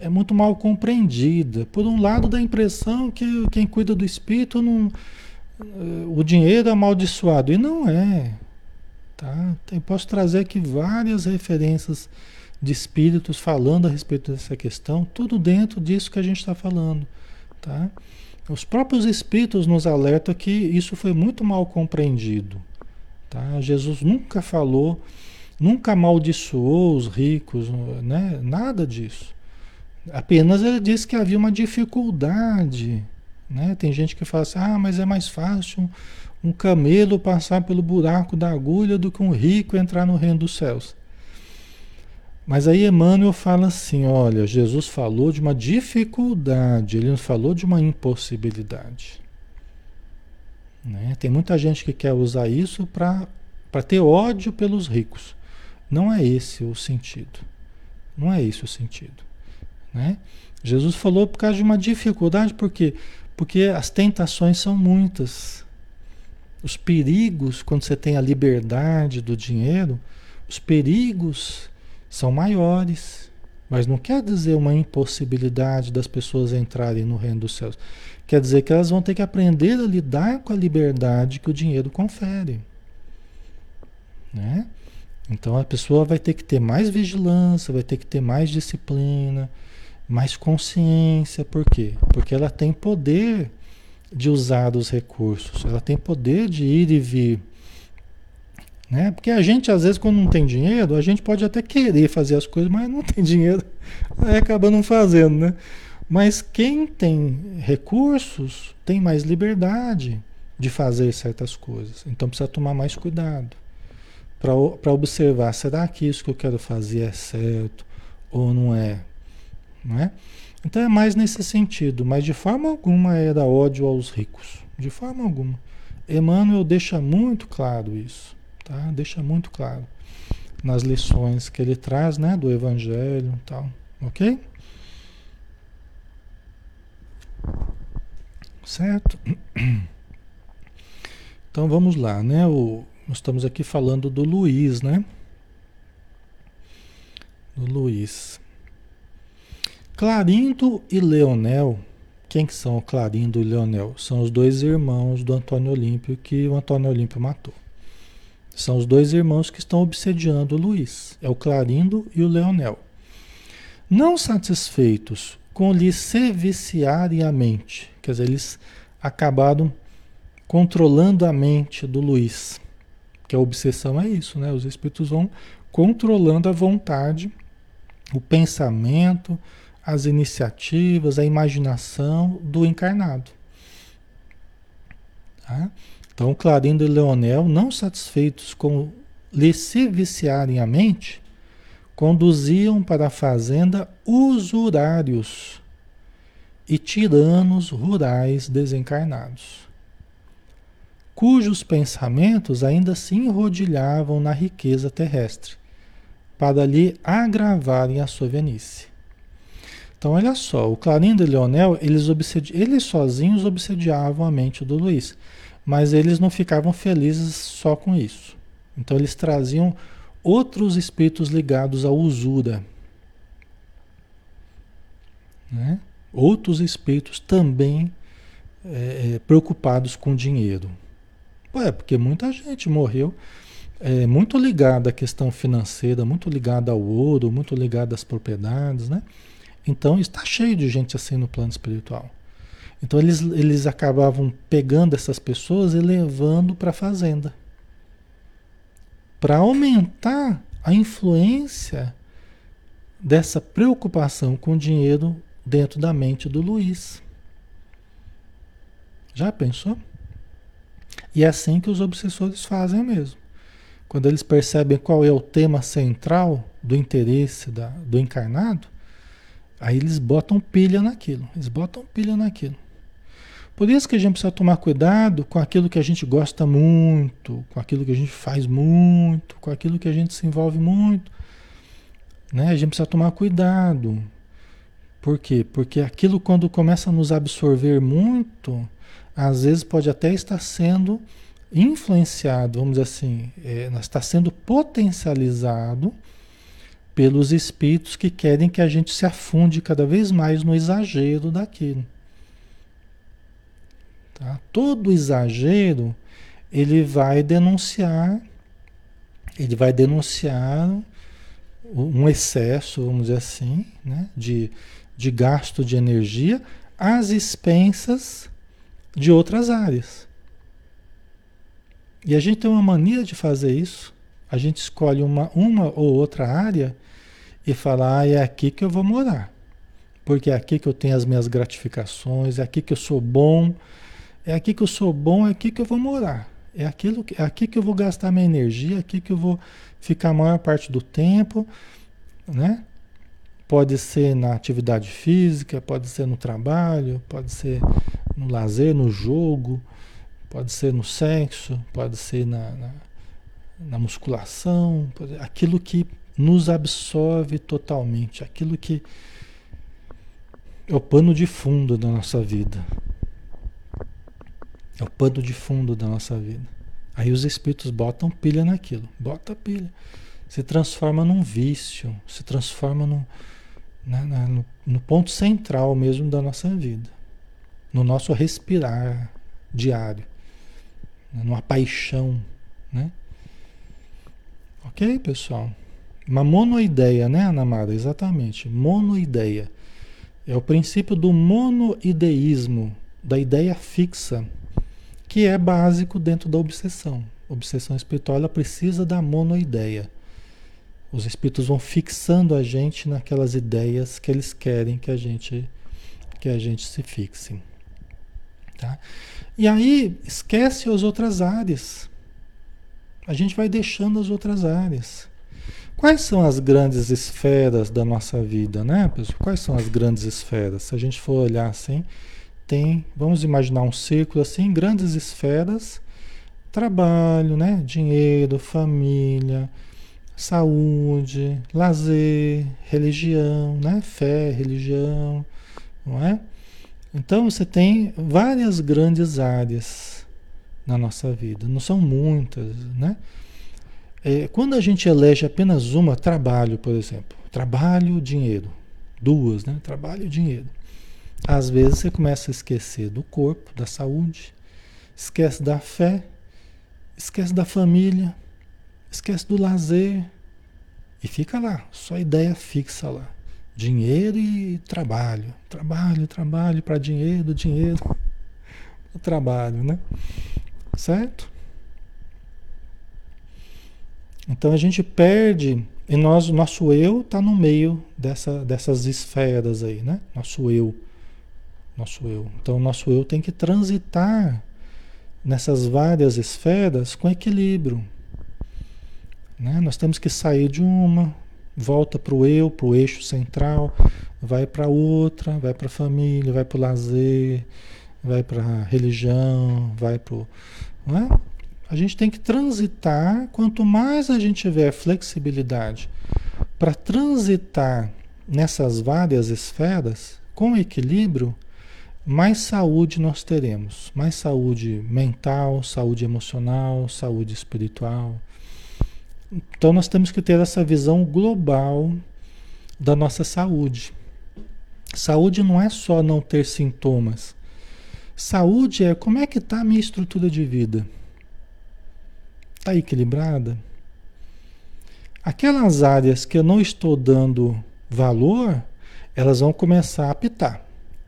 é, é muito mal compreendida. Por um lado, dá a impressão que quem cuida do espírito não, o dinheiro é amaldiçoado. E não é. Tá? Eu posso trazer aqui várias referências de espíritos falando a respeito dessa questão, tudo dentro disso que a gente está falando. Tá? Os próprios espíritos nos alertam que isso foi muito mal compreendido. Tá? Jesus nunca falou, nunca amaldiçoou os ricos, né? nada disso. Apenas ele disse que havia uma dificuldade. Né? Tem gente que fala assim: ah, mas é mais fácil um camelo passar pelo buraco da agulha do que um rico entrar no reino dos céus. Mas aí Emmanuel fala assim: olha, Jesus falou de uma dificuldade, ele não falou de uma impossibilidade. Né? Tem muita gente que quer usar isso para ter ódio pelos ricos. Não é esse o sentido. Não é esse o sentido. Né? Jesus falou por causa de uma dificuldade, por quê? Porque as tentações são muitas. Os perigos, quando você tem a liberdade do dinheiro, os perigos são maiores. Mas não quer dizer uma impossibilidade das pessoas entrarem no reino dos céus. Quer dizer que elas vão ter que aprender a lidar com a liberdade que o dinheiro confere. Né? Então a pessoa vai ter que ter mais vigilância, vai ter que ter mais disciplina, mais consciência. Por quê? Porque ela tem poder de usar os recursos, ela tem poder de ir e vir. Né? Porque a gente, às vezes, quando não tem dinheiro, a gente pode até querer fazer as coisas, mas não tem dinheiro, aí acaba não fazendo, né? Mas quem tem recursos tem mais liberdade de fazer certas coisas. Então precisa tomar mais cuidado para observar: será que isso que eu quero fazer é certo ou não é? Não é? Então é mais nesse sentido, mas de forma alguma dar ódio aos ricos. De forma alguma. Emmanuel deixa muito claro isso. Tá? Deixa muito claro nas lições que ele traz, né, do evangelho, tal, OK? Certo? Então vamos lá, né? O, Nós estamos aqui falando do Luiz, né? Do Luiz. Clarindo e Leonel. Quem que são Clarindo e Leonel? São os dois irmãos do Antônio Olímpio que o Antônio Olímpio matou. São os dois irmãos que estão obsediando o Luiz. É o Clarindo e o Leonel. Não satisfeitos com lhe se viciarem a mente, quer dizer, eles acabaram controlando a mente do Luiz. Que a obsessão é isso, né? Os espíritos vão controlando a vontade, o pensamento, as iniciativas, a imaginação do encarnado. Tá? Então, Clarindo e Leonel, não satisfeitos com lhe se viciarem a mente, conduziam para a fazenda usurários e tiranos rurais desencarnados, cujos pensamentos ainda se enrodilhavam na riqueza terrestre, para lhe agravarem a sua velhice. Então, olha só, o Clarindo e Leonel, eles, obsedi eles sozinhos obsediavam a mente do Luiz, mas eles não ficavam felizes só com isso. Então, eles traziam outros espíritos ligados à usura. Né? Outros espíritos também é, é preocupados com dinheiro. É, porque muita gente morreu é, muito ligada à questão financeira, muito ligada ao ouro, muito ligada às propriedades, né? Então está cheio de gente assim no plano espiritual. Então eles, eles acabavam pegando essas pessoas e levando para a fazenda. Para aumentar a influência dessa preocupação com o dinheiro dentro da mente do Luiz. Já pensou? E é assim que os obsessores fazem mesmo. Quando eles percebem qual é o tema central do interesse da, do encarnado, Aí eles botam pilha naquilo, eles botam pilha naquilo. Por isso que a gente precisa tomar cuidado com aquilo que a gente gosta muito, com aquilo que a gente faz muito, com aquilo que a gente se envolve muito. Né? A gente precisa tomar cuidado. Por quê? Porque aquilo quando começa a nos absorver muito, às vezes pode até estar sendo influenciado, vamos dizer assim, é, está sendo potencializado pelos espíritos que querem que a gente se afunde cada vez mais no exagero daquilo. Tá? Todo exagero ele vai denunciar, ele vai denunciar um excesso, vamos dizer assim, né? de, de gasto de energia às expensas de outras áreas. E a gente tem uma mania de fazer isso. A gente escolhe uma, uma ou outra área e falar, ah, é aqui que eu vou morar. Porque é aqui que eu tenho as minhas gratificações, é aqui que eu sou bom, é aqui que eu sou bom, é aqui que eu vou morar. É, aquilo que, é aqui que eu vou gastar minha energia, é aqui que eu vou ficar a maior parte do tempo, né? Pode ser na atividade física, pode ser no trabalho, pode ser no lazer, no jogo, pode ser no sexo, pode ser na, na, na musculação, aquilo que nos absorve totalmente, aquilo que é o pano de fundo da nossa vida. É o pano de fundo da nossa vida. Aí os espíritos botam pilha naquilo, bota pilha. Se transforma num vício, se transforma no, na, na, no, no ponto central mesmo da nossa vida. No nosso respirar diário. Né? Numa paixão, né? Ok, pessoal? Uma monoideia, né, Anamara? Exatamente. Monoideia. É o princípio do monoideísmo, da ideia fixa, que é básico dentro da obsessão. A obsessão espiritual ela precisa da monoideia. Os espíritos vão fixando a gente naquelas ideias que eles querem que a gente que a gente se fixe. Tá? E aí esquece as outras áreas. A gente vai deixando as outras áreas. Quais são as grandes esferas da nossa vida, né, pessoal? Quais são as grandes esferas? Se a gente for olhar assim, tem, vamos imaginar um círculo assim, grandes esferas, trabalho, né, dinheiro, família, saúde, lazer, religião, né, fé, religião, não é? Então você tem várias grandes áreas, na nossa vida. Não são muitas, né? É, quando a gente elege apenas uma, trabalho, por exemplo, trabalho, dinheiro, duas, né? Trabalho dinheiro. Às vezes você começa a esquecer do corpo, da saúde, esquece da fé, esquece da família, esquece do lazer e fica lá, só ideia fixa lá. Dinheiro e trabalho, trabalho, trabalho para dinheiro, dinheiro, trabalho, né? Certo? Então a gente perde e nós, nosso eu está no meio dessa, dessas esferas aí, né? Nosso eu, nosso eu. Então nosso eu tem que transitar nessas várias esferas com equilíbrio. Né? Nós temos que sair de uma, volta para o eu, para o eixo central, vai para outra, vai para a família, vai para o lazer, vai para a religião, vai para É? A gente tem que transitar, quanto mais a gente tiver flexibilidade para transitar nessas várias esferas, com equilíbrio, mais saúde nós teremos. Mais saúde mental, saúde emocional, saúde espiritual. Então nós temos que ter essa visão global da nossa saúde. Saúde não é só não ter sintomas. Saúde é como é que está a minha estrutura de vida. Está equilibrada? Aquelas áreas que eu não estou dando valor, elas vão começar a apitar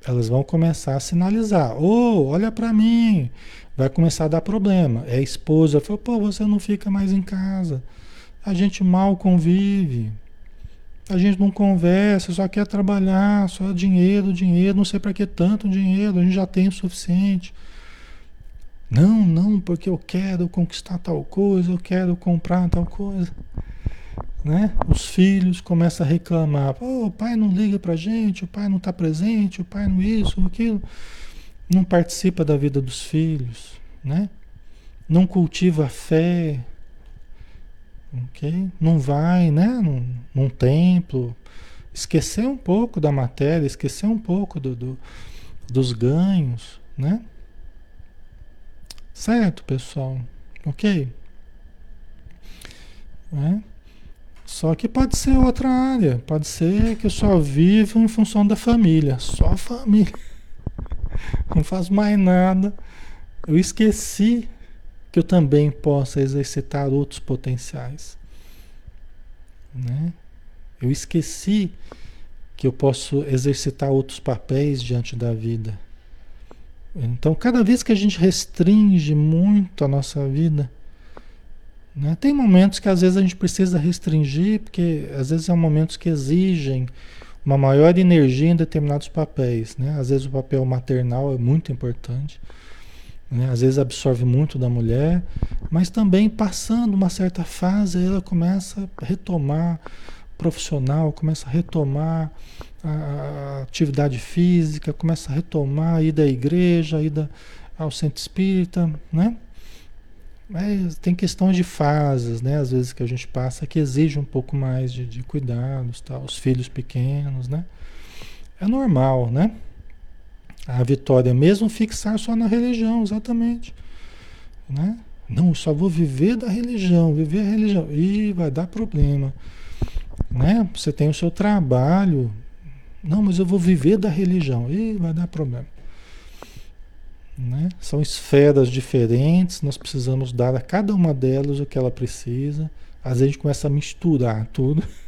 elas vão começar a sinalizar. Oh, olha para mim. Vai começar a dar problema. É a esposa. Fala, pô, você não fica mais em casa. A gente mal convive. A gente não conversa, só quer trabalhar, só dinheiro, dinheiro, não sei para que tanto dinheiro, a gente já tem o suficiente. Não, não, porque eu quero conquistar tal coisa, eu quero comprar tal coisa né? Os filhos começam a reclamar, oh, o pai não liga pra gente, o pai não está presente, o pai não isso, aquilo, não participa da vida dos filhos, né? Não cultiva a fé, ok? Não vai, né? Num, num templo, esquecer um pouco da matéria, esquecer um pouco do, do dos ganhos, né? Certo, pessoal? Ok? É? Só que pode ser outra área, pode ser que eu só vivo em função da família, só família. Não faço mais nada. Eu esqueci que eu também possa exercitar outros potenciais. Né? Eu esqueci que eu posso exercitar outros papéis diante da vida. Então, cada vez que a gente restringe muito a nossa vida, né? Tem momentos que às vezes a gente precisa restringir, porque às vezes são momentos que exigem uma maior energia em determinados papéis. Né? Às vezes o papel maternal é muito importante, né? às vezes absorve muito da mulher, mas também passando uma certa fase ela começa a retomar profissional, começa a retomar a atividade física, começa a retomar a ida à igreja, a ida ao centro espírita, né? Mas tem questões de fases, né? Às vezes que a gente passa que exige um pouco mais de, de cuidados, tá? Os filhos pequenos, né? É normal, né? A vitória mesmo fixar só na religião, exatamente. Né? Não, só vou viver da religião, viver a religião. Ih, vai dar problema. Né? Você tem o seu trabalho. Não, mas eu vou viver da religião. Ih, vai dar problema. Né? São esferas diferentes, nós precisamos dar a cada uma delas o que ela precisa. Às vezes a gente começa a misturar tudo.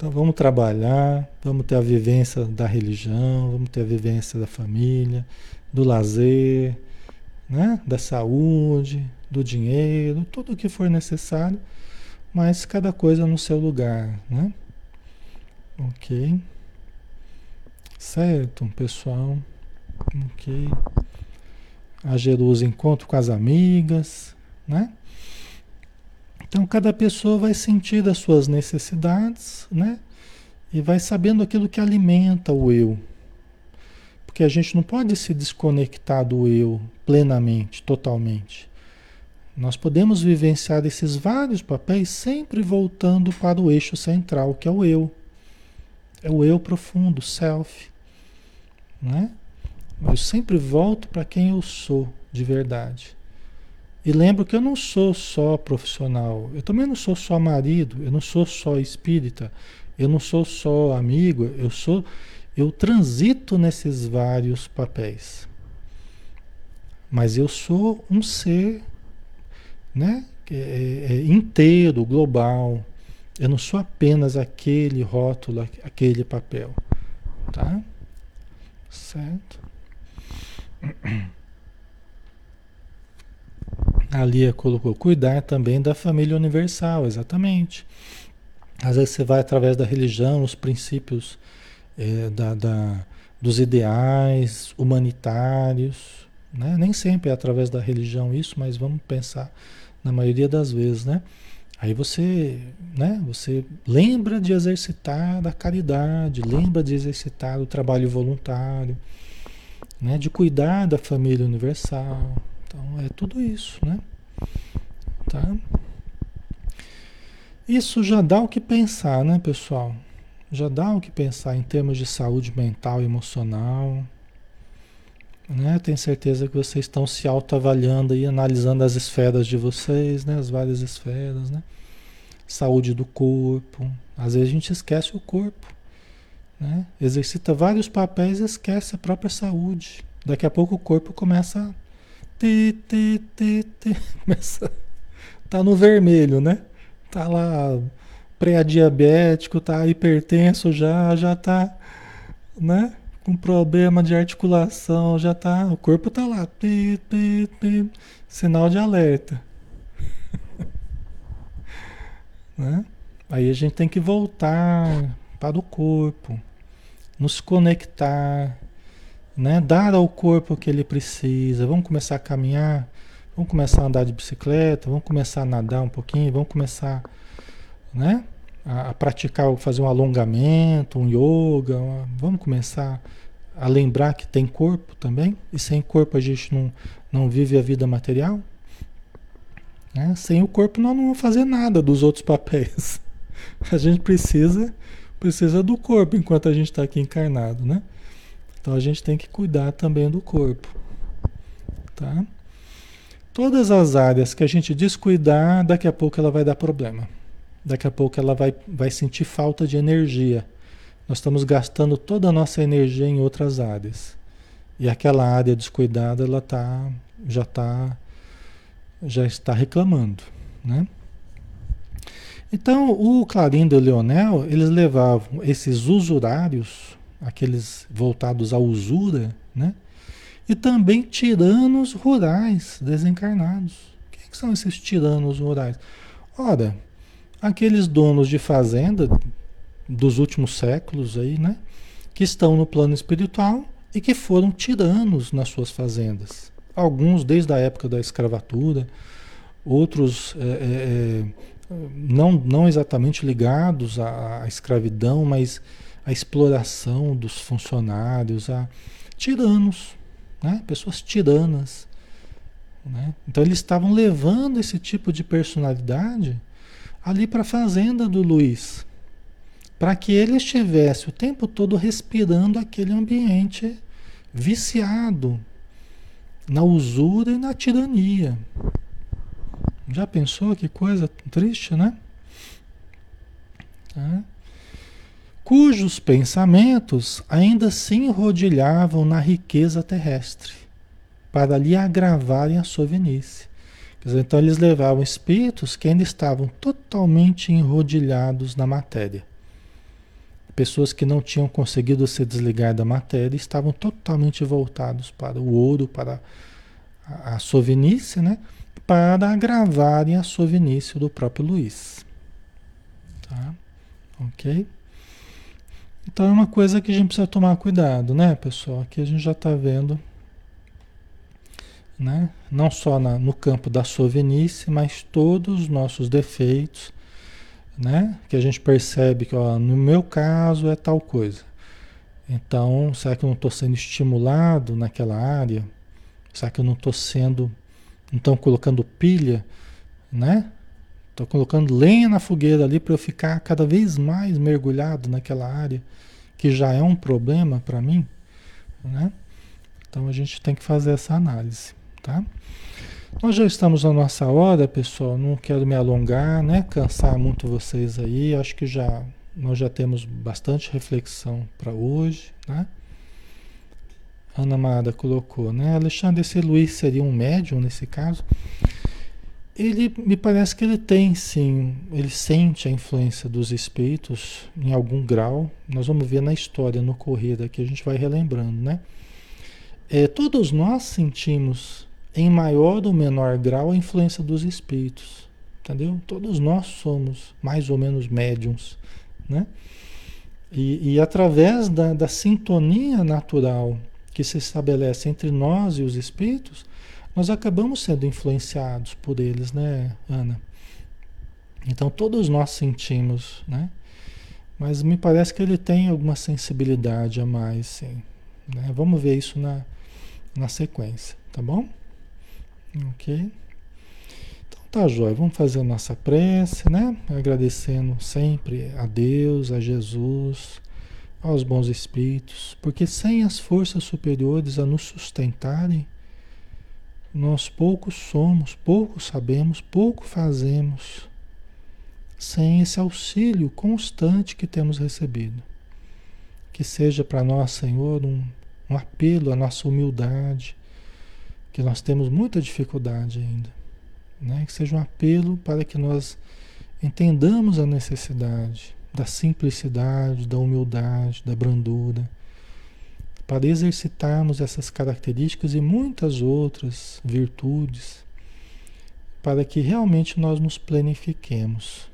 Então vamos trabalhar, vamos ter a vivência da religião, vamos ter a vivência da família, do lazer, né? da saúde, do dinheiro, tudo o que for necessário, mas cada coisa no seu lugar. Né? Ok. Certo, pessoal. Ok. A Jerusa encontro com as amigas, né? Então cada pessoa vai sentir as suas necessidades, né? E vai sabendo aquilo que alimenta o eu. Porque a gente não pode se desconectar do eu plenamente, totalmente. Nós podemos vivenciar esses vários papéis sempre voltando para o eixo central, que é o eu. É o eu profundo, self. Né? Eu sempre volto para quem eu sou de verdade. E lembro que eu não sou só profissional, eu também não sou só marido, eu não sou só espírita, eu não sou só amigo, eu sou eu transito nesses vários papéis. Mas eu sou um ser, né, é, é, inteiro, global. Eu não sou apenas aquele rótulo, aquele papel, tá? Certo? A Lia colocou cuidar também da família universal, exatamente. Às vezes você vai através da religião, os princípios é, da, da, dos ideais humanitários, né? Nem sempre é através da religião isso, mas vamos pensar na maioria das vezes, né? Aí você, né, você lembra de exercitar a caridade, lembra de exercitar o trabalho voluntário, né, de cuidar da família universal, então é tudo isso, né? Tá? Isso já dá o que pensar, né, pessoal? Já dá o que pensar em termos de saúde mental e emocional. Né? Tenho certeza que vocês estão se autoavaliando e analisando as esferas de vocês, né? As várias esferas, né? Saúde do corpo. Às vezes a gente esquece o corpo, né? Exercita vários papéis e esquece a própria saúde. Daqui a pouco o corpo começa a Tê, tê, tê, tê. Começa. Tá no vermelho, né? Tá lá pré-diabético, tá hipertenso já, já tá, né? Com problema de articulação, já tá. O corpo tá lá. Tê, tê, tê, sinal de alerta. né? Aí a gente tem que voltar para o corpo, nos conectar né? Dar ao corpo o que ele precisa. Vamos começar a caminhar, vamos começar a andar de bicicleta, vamos começar a nadar um pouquinho, vamos começar, né? A, a praticar, fazer um alongamento, um yoga, uma, vamos começar a lembrar que tem corpo também. E sem corpo a gente não, não vive a vida material. Né? Sem o corpo nós não vamos fazer nada dos outros papéis. A gente precisa precisa do corpo enquanto a gente está aqui encarnado, né? Então a gente tem que cuidar também do corpo. Tá? Todas as áreas que a gente descuidar, daqui a pouco ela vai dar problema. Daqui a pouco ela vai, vai sentir falta de energia. Nós estamos gastando toda a nossa energia em outras áreas. E aquela área descuidada, ela tá, já tá, já está reclamando, né? Então, o Clarindo e o Leonel, eles levavam esses usurários, aqueles voltados à usura, né? E também tiranos rurais desencarnados. Quem que são esses tiranos rurais? Ora, aqueles donos de fazenda dos últimos séculos aí, né? Que estão no plano espiritual e que foram tiranos nas suas fazendas. Alguns desde a época da escravatura, outros é, é, não, não exatamente ligados à, à escravidão, mas a exploração dos funcionários, a tiranos, né? pessoas tiranas. Né? Então eles estavam levando esse tipo de personalidade ali para a fazenda do Luiz, para que ele estivesse o tempo todo respirando aquele ambiente viciado na usura e na tirania. Já pensou que coisa triste, né? Cujos pensamentos ainda se enrodilhavam na riqueza terrestre, para lhe agravarem a sua velhice. Então eles levavam espíritos que ainda estavam totalmente enrodilhados na matéria. Pessoas que não tinham conseguido se desligar da matéria estavam totalmente voltados para o ouro, para a, a sovinice, né? para agravarem a sovinice do próprio Luiz. Tá? Ok? Então é uma coisa que a gente precisa tomar cuidado, né, pessoal? Aqui a gente já está vendo, né? Não só na, no campo da sovinice, mas todos os nossos defeitos, né? Que a gente percebe que, ó, no meu caso é tal coisa. Então, será que eu não estou sendo estimulado naquela área? Será que eu não estou sendo, não estão colocando pilha, né? Estou colocando lenha na fogueira ali para eu ficar cada vez mais mergulhado naquela área que já é um problema para mim, né? Então a gente tem que fazer essa análise, tá? Nós já estamos na nossa hora, pessoal. Não quero me alongar, né? Cansar muito vocês aí. Acho que já nós já temos bastante reflexão para hoje, né? Ana Mara colocou, né? Alexandre, esse Luiz seria um médium nesse caso? Ele me parece que ele tem sim, ele sente a influência dos espíritos em algum grau. Nós vamos ver na história, no correr aqui, a gente vai relembrando, né? É, todos nós sentimos em maior ou menor grau a influência dos espíritos, entendeu? Todos nós somos mais ou menos médiums, né? E, e através da, da sintonia natural que se estabelece entre nós e os espíritos, nós acabamos sendo influenciados por eles, né, Ana? Então todos nós sentimos, né? Mas me parece que ele tem alguma sensibilidade a mais, sim. Né? Vamos ver isso na, na sequência, tá bom? Ok? Então tá, Jóia, vamos fazer a nossa prece, né? Agradecendo sempre a Deus, a Jesus, aos bons espíritos, porque sem as forças superiores a nos sustentarem, nós pouco somos, pouco sabemos, pouco fazemos, sem esse auxílio constante que temos recebido. Que seja para nós, Senhor, um, um apelo à nossa humildade, que nós temos muita dificuldade ainda. Né? Que seja um apelo para que nós entendamos a necessidade da simplicidade, da humildade, da brandura para exercitarmos essas características e muitas outras virtudes, para que realmente nós nos planifiquemos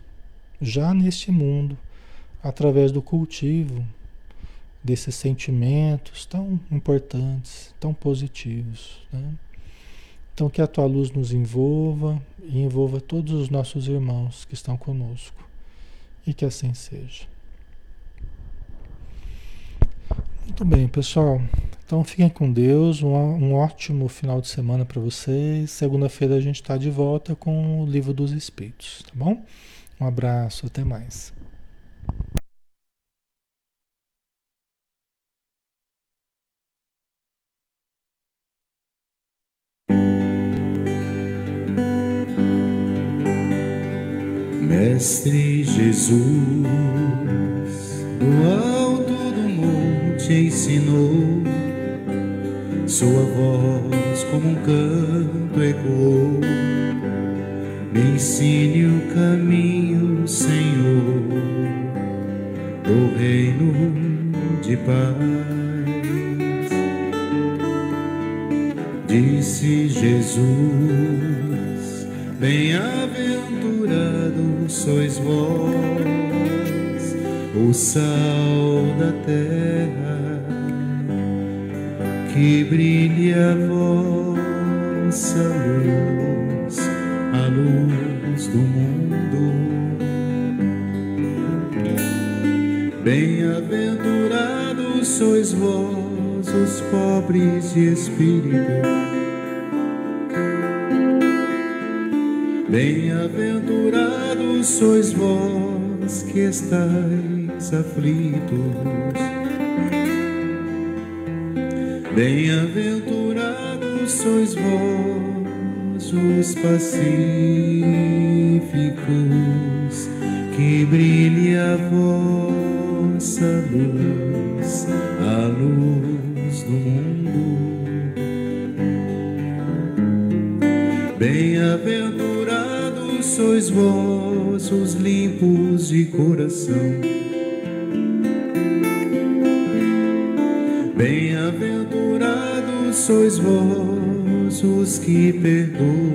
já neste mundo, através do cultivo desses sentimentos tão importantes, tão positivos. Né? Então, que a tua luz nos envolva e envolva todos os nossos irmãos que estão conosco. E que assim seja. Muito bem, pessoal. Então fiquem com Deus. Um, um ótimo final de semana para vocês. Segunda-feira a gente está de volta com o Livro dos Espíritos, tá bom? Um abraço, até mais. Mestre Jesus, do te ensinou. Sua voz como um canto ecoou. Me ensine o caminho, Senhor, do reino de paz. Disse Jesus, bem-aventurados sois vós, o sal da terra que brilhe a vossa luz, a luz do mundo. Bem-aventurados sois vós, os pobres de espírito. Bem-aventurados sois vós que estáis aflitos Bem-aventurados sois vós, os pacíficos, que brilhe a vossa luz, a luz do mundo. Bem-aventurados sois vós, os limpos de coração sois vós os que perdoam.